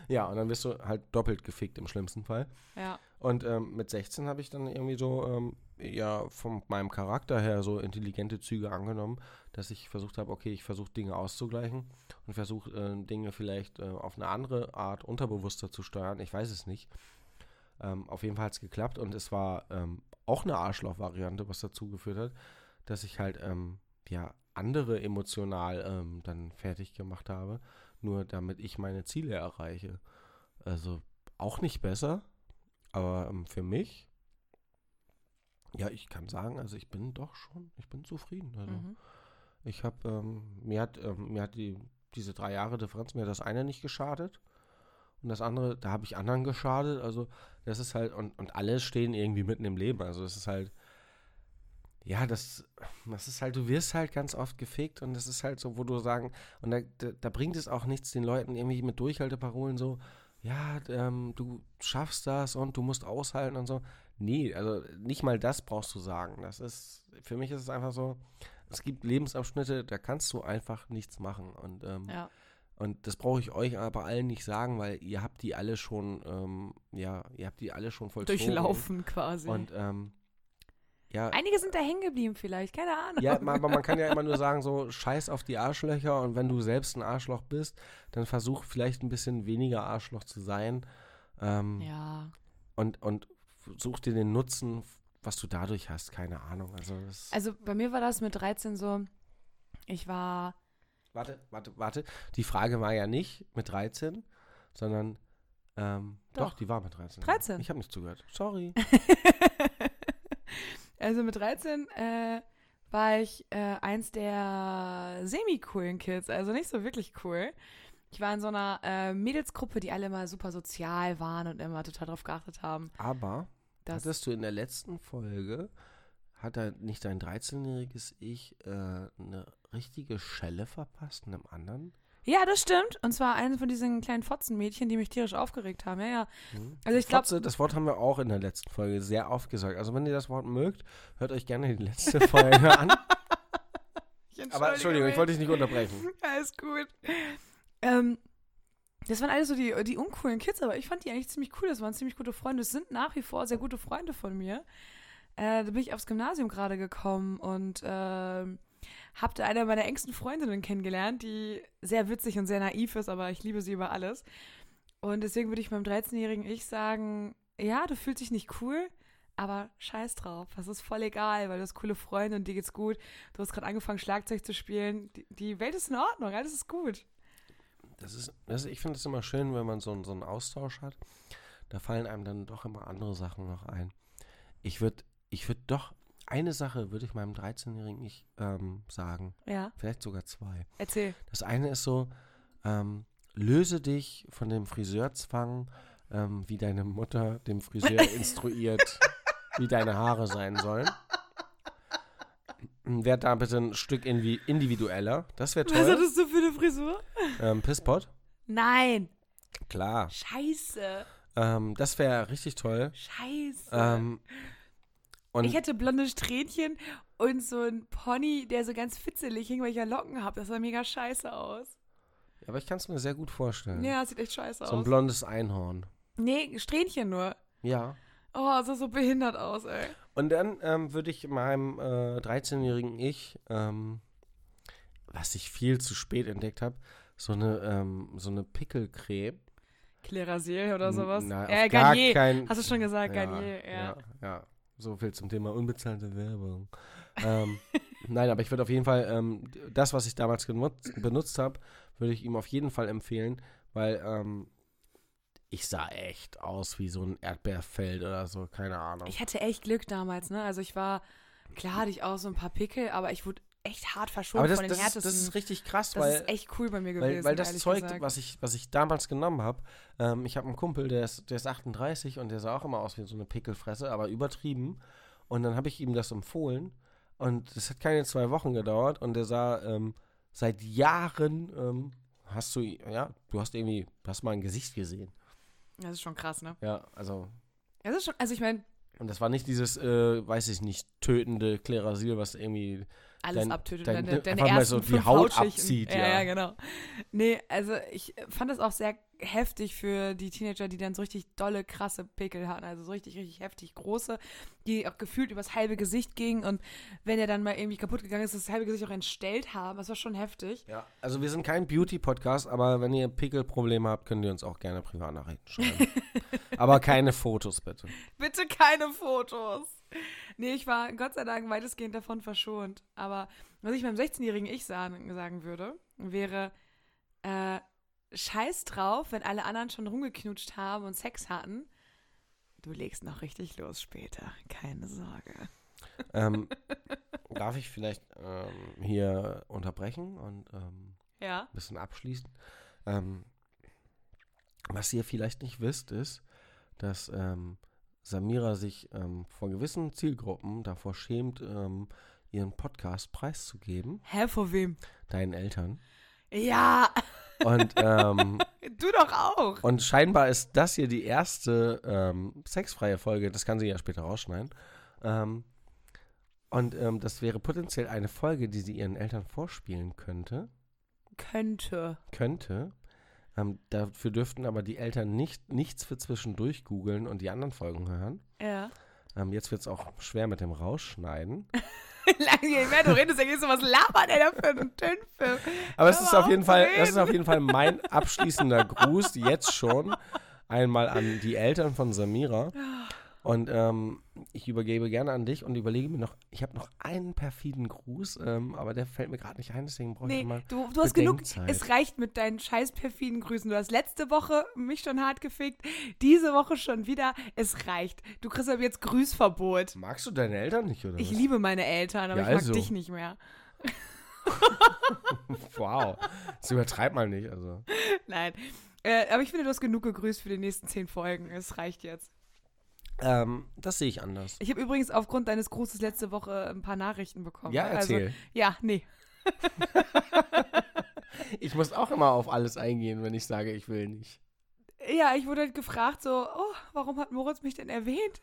ja, und dann wirst du halt doppelt gefickt im schlimmsten Fall. ja. Und ähm, mit 16 habe ich dann irgendwie so, ähm, ja, von meinem Charakter her so intelligente Züge angenommen, dass ich versucht habe, okay, ich versuche Dinge auszugleichen und versuche äh, Dinge vielleicht äh, auf eine andere Art unterbewusster zu steuern. Ich weiß es nicht. Ähm, auf jeden Fall hat es geklappt und es war ähm, auch eine Arschloch-Variante, was dazu geführt hat, dass ich halt, ähm, ja, andere emotional ähm, dann fertig gemacht habe, nur damit ich meine Ziele erreiche. Also auch nicht besser, aber ähm, für mich, ja, ich kann sagen, also ich bin doch schon, ich bin zufrieden. Also Mhm. ich habe, ähm, mir hat, ähm, mir hat die, diese drei Jahre Differenz, mir hat das eine nicht geschadet. Und das andere, da habe ich anderen geschadet. Also das ist halt, und, und alle stehen irgendwie mitten im Leben. Also es ist halt, ja, das, das ist halt, du wirst halt ganz oft gefickt und das ist halt so, wo du sagen, und da, da, da bringt es auch nichts, den Leuten irgendwie mit Durchhalteparolen so, ja, ähm, du schaffst das und du musst aushalten und so. Nee, also nicht mal das brauchst du sagen. Das ist, für mich ist es einfach so, es gibt Lebensabschnitte, da kannst du einfach nichts machen. Und, ähm, Ja. Und das brauche ich euch aber allen nicht sagen, weil ihr habt die alle schon, ähm, ja, ihr habt die alle schon vollzogen. Durchlaufen quasi. Und ähm, ja, Einige sind da hängen geblieben vielleicht, keine Ahnung. ja, aber man kann ja immer nur sagen, so scheiß auf die Arschlöcher und wenn du selbst ein Arschloch bist, dann versuch vielleicht ein bisschen weniger Arschloch zu sein ähm, Ja. und, und such dir den Nutzen, was du dadurch hast, keine Ahnung. Also, Also bei mir war das mit 13 so, ich war, warte, warte, warte. Die Frage war ja nicht mit 13, sondern ähm, doch. Doch. die war mit 13. 13. Ich habe nicht zugehört. Sorry. *laughs* also mit 13 äh, war ich äh, eins der semi-coolen Kids, also nicht so wirklich cool. Ich war in so einer äh, Mädelsgruppe, die alle immer super sozial waren und immer total darauf geachtet haben. Aber Dass, hattest du in der letzten Folge, hat da nicht dein 13-jähriges Ich äh, eine richtige Schelle verpasst einem anderen? ja, das stimmt. Und zwar eines von diesen kleinen Fotzenmädchen, die mich tierisch aufgeregt haben. Ja, ja. Hm? Also ich glaube, das Wort haben wir auch in der letzten Folge sehr oft gesagt. Also wenn ihr das Wort mögt, hört euch gerne die letzte *laughs* Folge an. Aber Entschuldigung, ich wollte dich nicht unterbrechen. *laughs* Alles gut. Ähm, das waren alles so die, die uncoolen Kids, aber ich fand die eigentlich ziemlich cool. Das waren ziemlich gute Freunde. Das sind nach wie vor sehr gute Freunde von mir. Äh, da bin ich aufs Gymnasium gerade gekommen und ähm, habe da eine meiner engsten Freundinnen kennengelernt, die sehr witzig und sehr naiv ist, aber ich liebe sie über alles. Und deswegen würde ich meinem 13-jährigen Ich sagen, ja, du fühlst dich nicht cool, Aber scheiß drauf, das ist voll egal, weil du hast coole Freunde und dir geht's gut. Du hast gerade angefangen, Schlagzeug zu spielen. Die, die Welt ist in Ordnung, alles ist gut. Das ist, das, ich finde es immer schön, wenn man so, so einen Austausch hat. Da fallen einem dann doch immer andere Sachen noch ein. Ich würde ich würd doch, eine Sache würde ich meinem 13-Jährigen ich ähm, sagen. Ja, Vielleicht sogar zwei. erzähl. Das eine ist so, ähm, löse dich von dem Friseurzwang, ähm, wie deine Mutter dem Friseur *laughs* instruiert, wie deine Haare sein sollen. Werd da bitte ein Stück individueller. Das wäre Was toll. hattest du für eine Frisur? Ähm, Pisspot? Nein, Klar. scheiße, Ähm, das wäre richtig toll. scheiße. Ähm, und ich hätte blonde Strähnchen und so ein Pony, der so ganz fitzelig irgendwelcher Locken hat. Das sah mega scheiße aus. aber ich kann es mir sehr gut vorstellen. Ja, sieht echt scheiße so ein aus. blondes Einhorn. Nee, Strähnchen nur. Ja. Oh, sah so behindert aus, ey. Und dann ähm, würde ich meinem äh, 13-jährigen Ich, ähm, was ich viel zu spät entdeckt habe, so eine, ähm, so eine Pickelcreme. Clarasil oder sowas. Na, äh, Garnier. kein, Hast du schon gesagt, ja, Garnier, ja. ja. Ja, so viel zum Thema unbezahlte Werbung. ähm, *laughs* nein, aber ich würde auf jeden Fall, ähm, das, was ich damals genutzt, benutzt habe, würde ich ihm auf jeden Fall empfehlen, weil ähm, ich sah echt aus wie so ein Erdbeerfeld oder so, keine Ahnung. Ich hatte echt Glück damals, ne? Also ich war, klar hatte ich auch so ein paar Pickel, aber ich wurde echt hart verschont das, von den das, ist, härtesten. das ist richtig krass, das weil ist echt cool bei mir gewesen. Weil, weil das Zeug, gesagt. was ich, was ich damals genommen habe, ähm, ich habe einen Kumpel, der ist, der ist 38 und der sah auch immer aus wie so eine Pickelfresse, aber übertrieben. Und dann habe ich ihm das empfohlen und es hat keine zwei Wochen gedauert und der sah ähm, seit Jahren, ähm, hast du, ja, du hast irgendwie, du hast mal ein Gesicht gesehen. Das ist schon krass, ne? Ja, also, Das ist schon, also ich meine, und das war nicht dieses, äh, weiß ich nicht, tötende Klerasil, was irgendwie alles Dein- abtötet. dein- deine, deine einfach mal ersten so die Haut abzieht, Ja, ja. ja, genau. Nee, also ich fand das auch sehr heftig für die Teenager, die dann so richtig dolle, krasse Pickel hatten. Also so richtig, richtig heftig große, die auch gefühlt übers halbe Gesicht gingen. Und wenn er dann mal irgendwie kaputt gegangen ist, das halbe Gesicht auch entstellt haben. Das war schon heftig. Ja, also wir sind kein Beauty-Podcast, aber wenn ihr Pickelprobleme habt, könnt ihr uns auch gerne Privatnachrichten schreiben. *laughs* aber keine Fotos, bitte. Bitte keine Fotos. *laughs* Nee, ich war Gott sei Dank weitestgehend davon verschont. Aber was ich meinem 16-jährigen Ich sagen, sagen würde, wäre, äh, scheiß drauf, wenn alle anderen schon rumgeknutscht haben und Sex hatten. Du legst noch richtig los später. Keine Sorge. Ähm, *laughs* darf ich vielleicht ähm, hier unterbrechen und ähm, Ja. ein bisschen abschließen? Ähm, was ihr vielleicht nicht wisst, ist, dass ähm, Samira sich ähm, vor gewissen Zielgruppen davor schämt, ähm, ihren Podcast preiszugeben, Hä, vor wem? deinen Eltern. Ja, Und ähm, *laughs* du doch auch. Und scheinbar ist das hier die erste ähm, sexfreie Folge. Das kann sie ja später rausschneiden. Ähm, und ähm, das wäre potenziell eine Folge, die sie ihren Eltern vorspielen könnte. Könnte. Könnte. Ähm, dafür dürften aber die Eltern nicht, nichts für zwischendurch googeln und die anderen Folgen hören. Ja. Ähm, jetzt wird es auch schwer mit dem Rausschneiden. *laughs* Lange mehr, du redest ja gehst du was labert er da für einen Tünfel. Aber es ist auf jeden Fall, das ist auf jeden Fall mein abschließender Gruß jetzt schon einmal an die Eltern von Samira. Und ähm, ich übergebe gerne an dich und überlege mir noch, ich habe noch einen perfiden Gruß, ähm, aber der fällt mir gerade nicht ein, deswegen brauche ich Nee, mal. du, du hast genug. Es reicht mit deinen scheiß perfiden Grüßen. Du hast letzte Woche mich schon hart gefickt, diese Woche schon wieder. Es reicht. Du kriegst ab jetzt Grüßverbot. Magst du deine Eltern nicht, oder Ich was? liebe meine Eltern, aber Ja, ich mag also. dich nicht mehr. *laughs* Wow, das übertreib mal nicht. Also. Nein. Äh, aber ich finde, du hast genug gegrüßt für die nächsten zehn Folgen. Es reicht jetzt. Ähm, das sehe ich anders. Ich habe übrigens aufgrund deines Grußes letzte Woche ein paar Nachrichten bekommen. Ja, Also, erzähl. ja, nee. *laughs* Ich muss auch immer auf alles eingehen, wenn ich sage, ich will nicht. Ja, ich wurde halt gefragt, so, oh, warum hat Moritz mich denn erwähnt?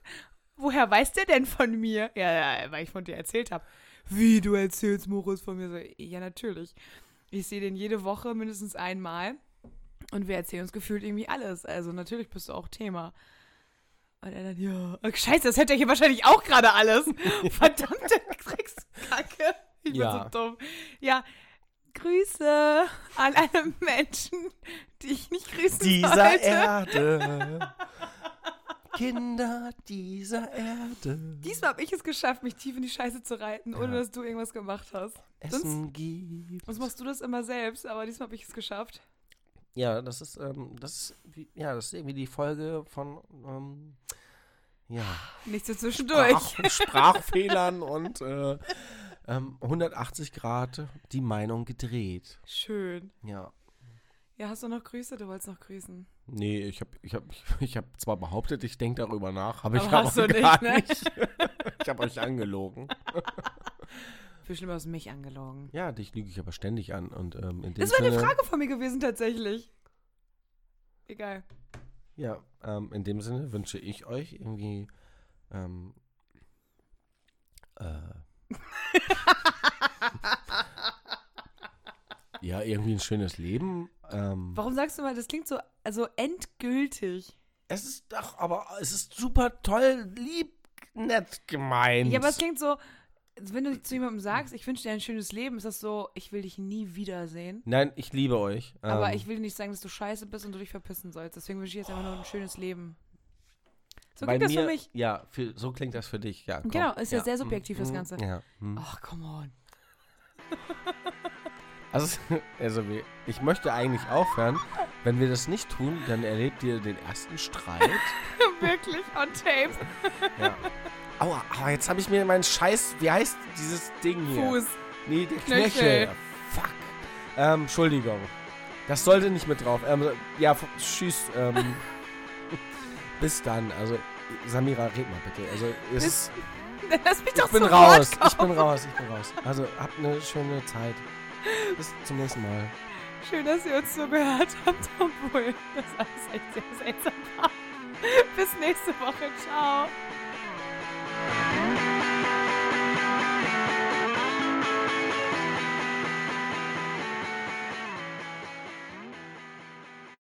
Woher weiß der denn von mir? Ja, ja weil ich von dir erzählt habe. Wie, du erzählst Moritz von mir? So, ja, natürlich. Ich sehe den jede Woche mindestens einmal. Und wir erzählen uns gefühlt irgendwie alles. Also natürlich bist du auch Thema. Und er dann, ja, oh, scheiße, das hätte er hier wahrscheinlich auch gerade alles. *laughs* Verdammte Dreckskacke. Ich bin Ja. so dumm. Ja, Grüße an alle Menschen, die ich nicht grüßen Dieser sollte. Erde *laughs* Kinder dieser Erde Diesmal habe ich es geschafft, mich tief in die Scheiße zu reiten, ohne Ja. dass du irgendwas gemacht hast. Essen gibt. Sonst machst du das immer selbst, aber diesmal habe ich es geschafft. Ja, das ist, ähm, das ist, wie, ja, das ist irgendwie die Folge von, ähm, ja, Nichts so zwischendurch. Sprach, *laughs* Sprachfehlern und äh, ähm, 180 Grad die Meinung gedreht. Schön. Ja. Ja, hast du noch Grüße? Du wolltest noch grüßen. Nee, ich habe ich hab, ich hab zwar behauptet, ich denke darüber nach, aber ich Aber habe hast du *laughs* gar nicht, ne? nicht. *laughs* ich habe euch angelogen. Schlimmer aus mich angelogen. Ja, dich lüge ich aber ständig an. Und, ähm, in dem Das war die Sinne- Frage von mir gewesen, tatsächlich. Egal. Ja, ähm, in dem Sinne wünsche ich euch irgendwie ähm, äh, *laughs* ja, irgendwie ein schönes Leben. Ähm, Warum sagst du mal, das klingt so also endgültig? Es ist doch, aber es ist super toll, lieb, nett gemeint. Ja, aber es klingt so, wenn du zu jemandem sagst, ich wünsche dir ein schönes Leben, ist das so, ich will dich nie wiedersehen. Nein, ich liebe euch. Aber Ähm, ich will nicht sagen, dass du scheiße bist und du dich verpissen sollst. Deswegen wünsche ich jetzt einfach nur ein schönes Leben. So klingt das mir, für mich. Ja, für, so klingt das für dich. Ja, komm. Genau, ist ja sehr hm, subjektiv, das hm, Ganze. Ja. hm. Ach, come on. *laughs* Also, also ich möchte eigentlich aufhören. Wenn wir das nicht tun, dann erlebt ihr den ersten Streit. *laughs* Wirklich, on tape. ja. Aua, aua, jetzt habe ich mir meinen Scheiß, wie heißt dieses Ding hier? Fuß. Nee, der Knöchel. Knöchel. Fuck. Ähm, Entschuldigung. Das sollte nicht mit drauf. Ähm, ja, tschüss. Ähm, *laughs* bis dann. Also, Samira, red mal bitte. Also, ist, *laughs* Lass mich doch ich bin raus. Ich bin raus. Ich bin raus. Also, habt eine schöne Zeit. Bis zum nächsten Mal. Schön, dass ihr uns zugehört habt, obwohl das alles echt sehr seltsam war. *laughs* Bis nächste Woche. Ciao. Bye.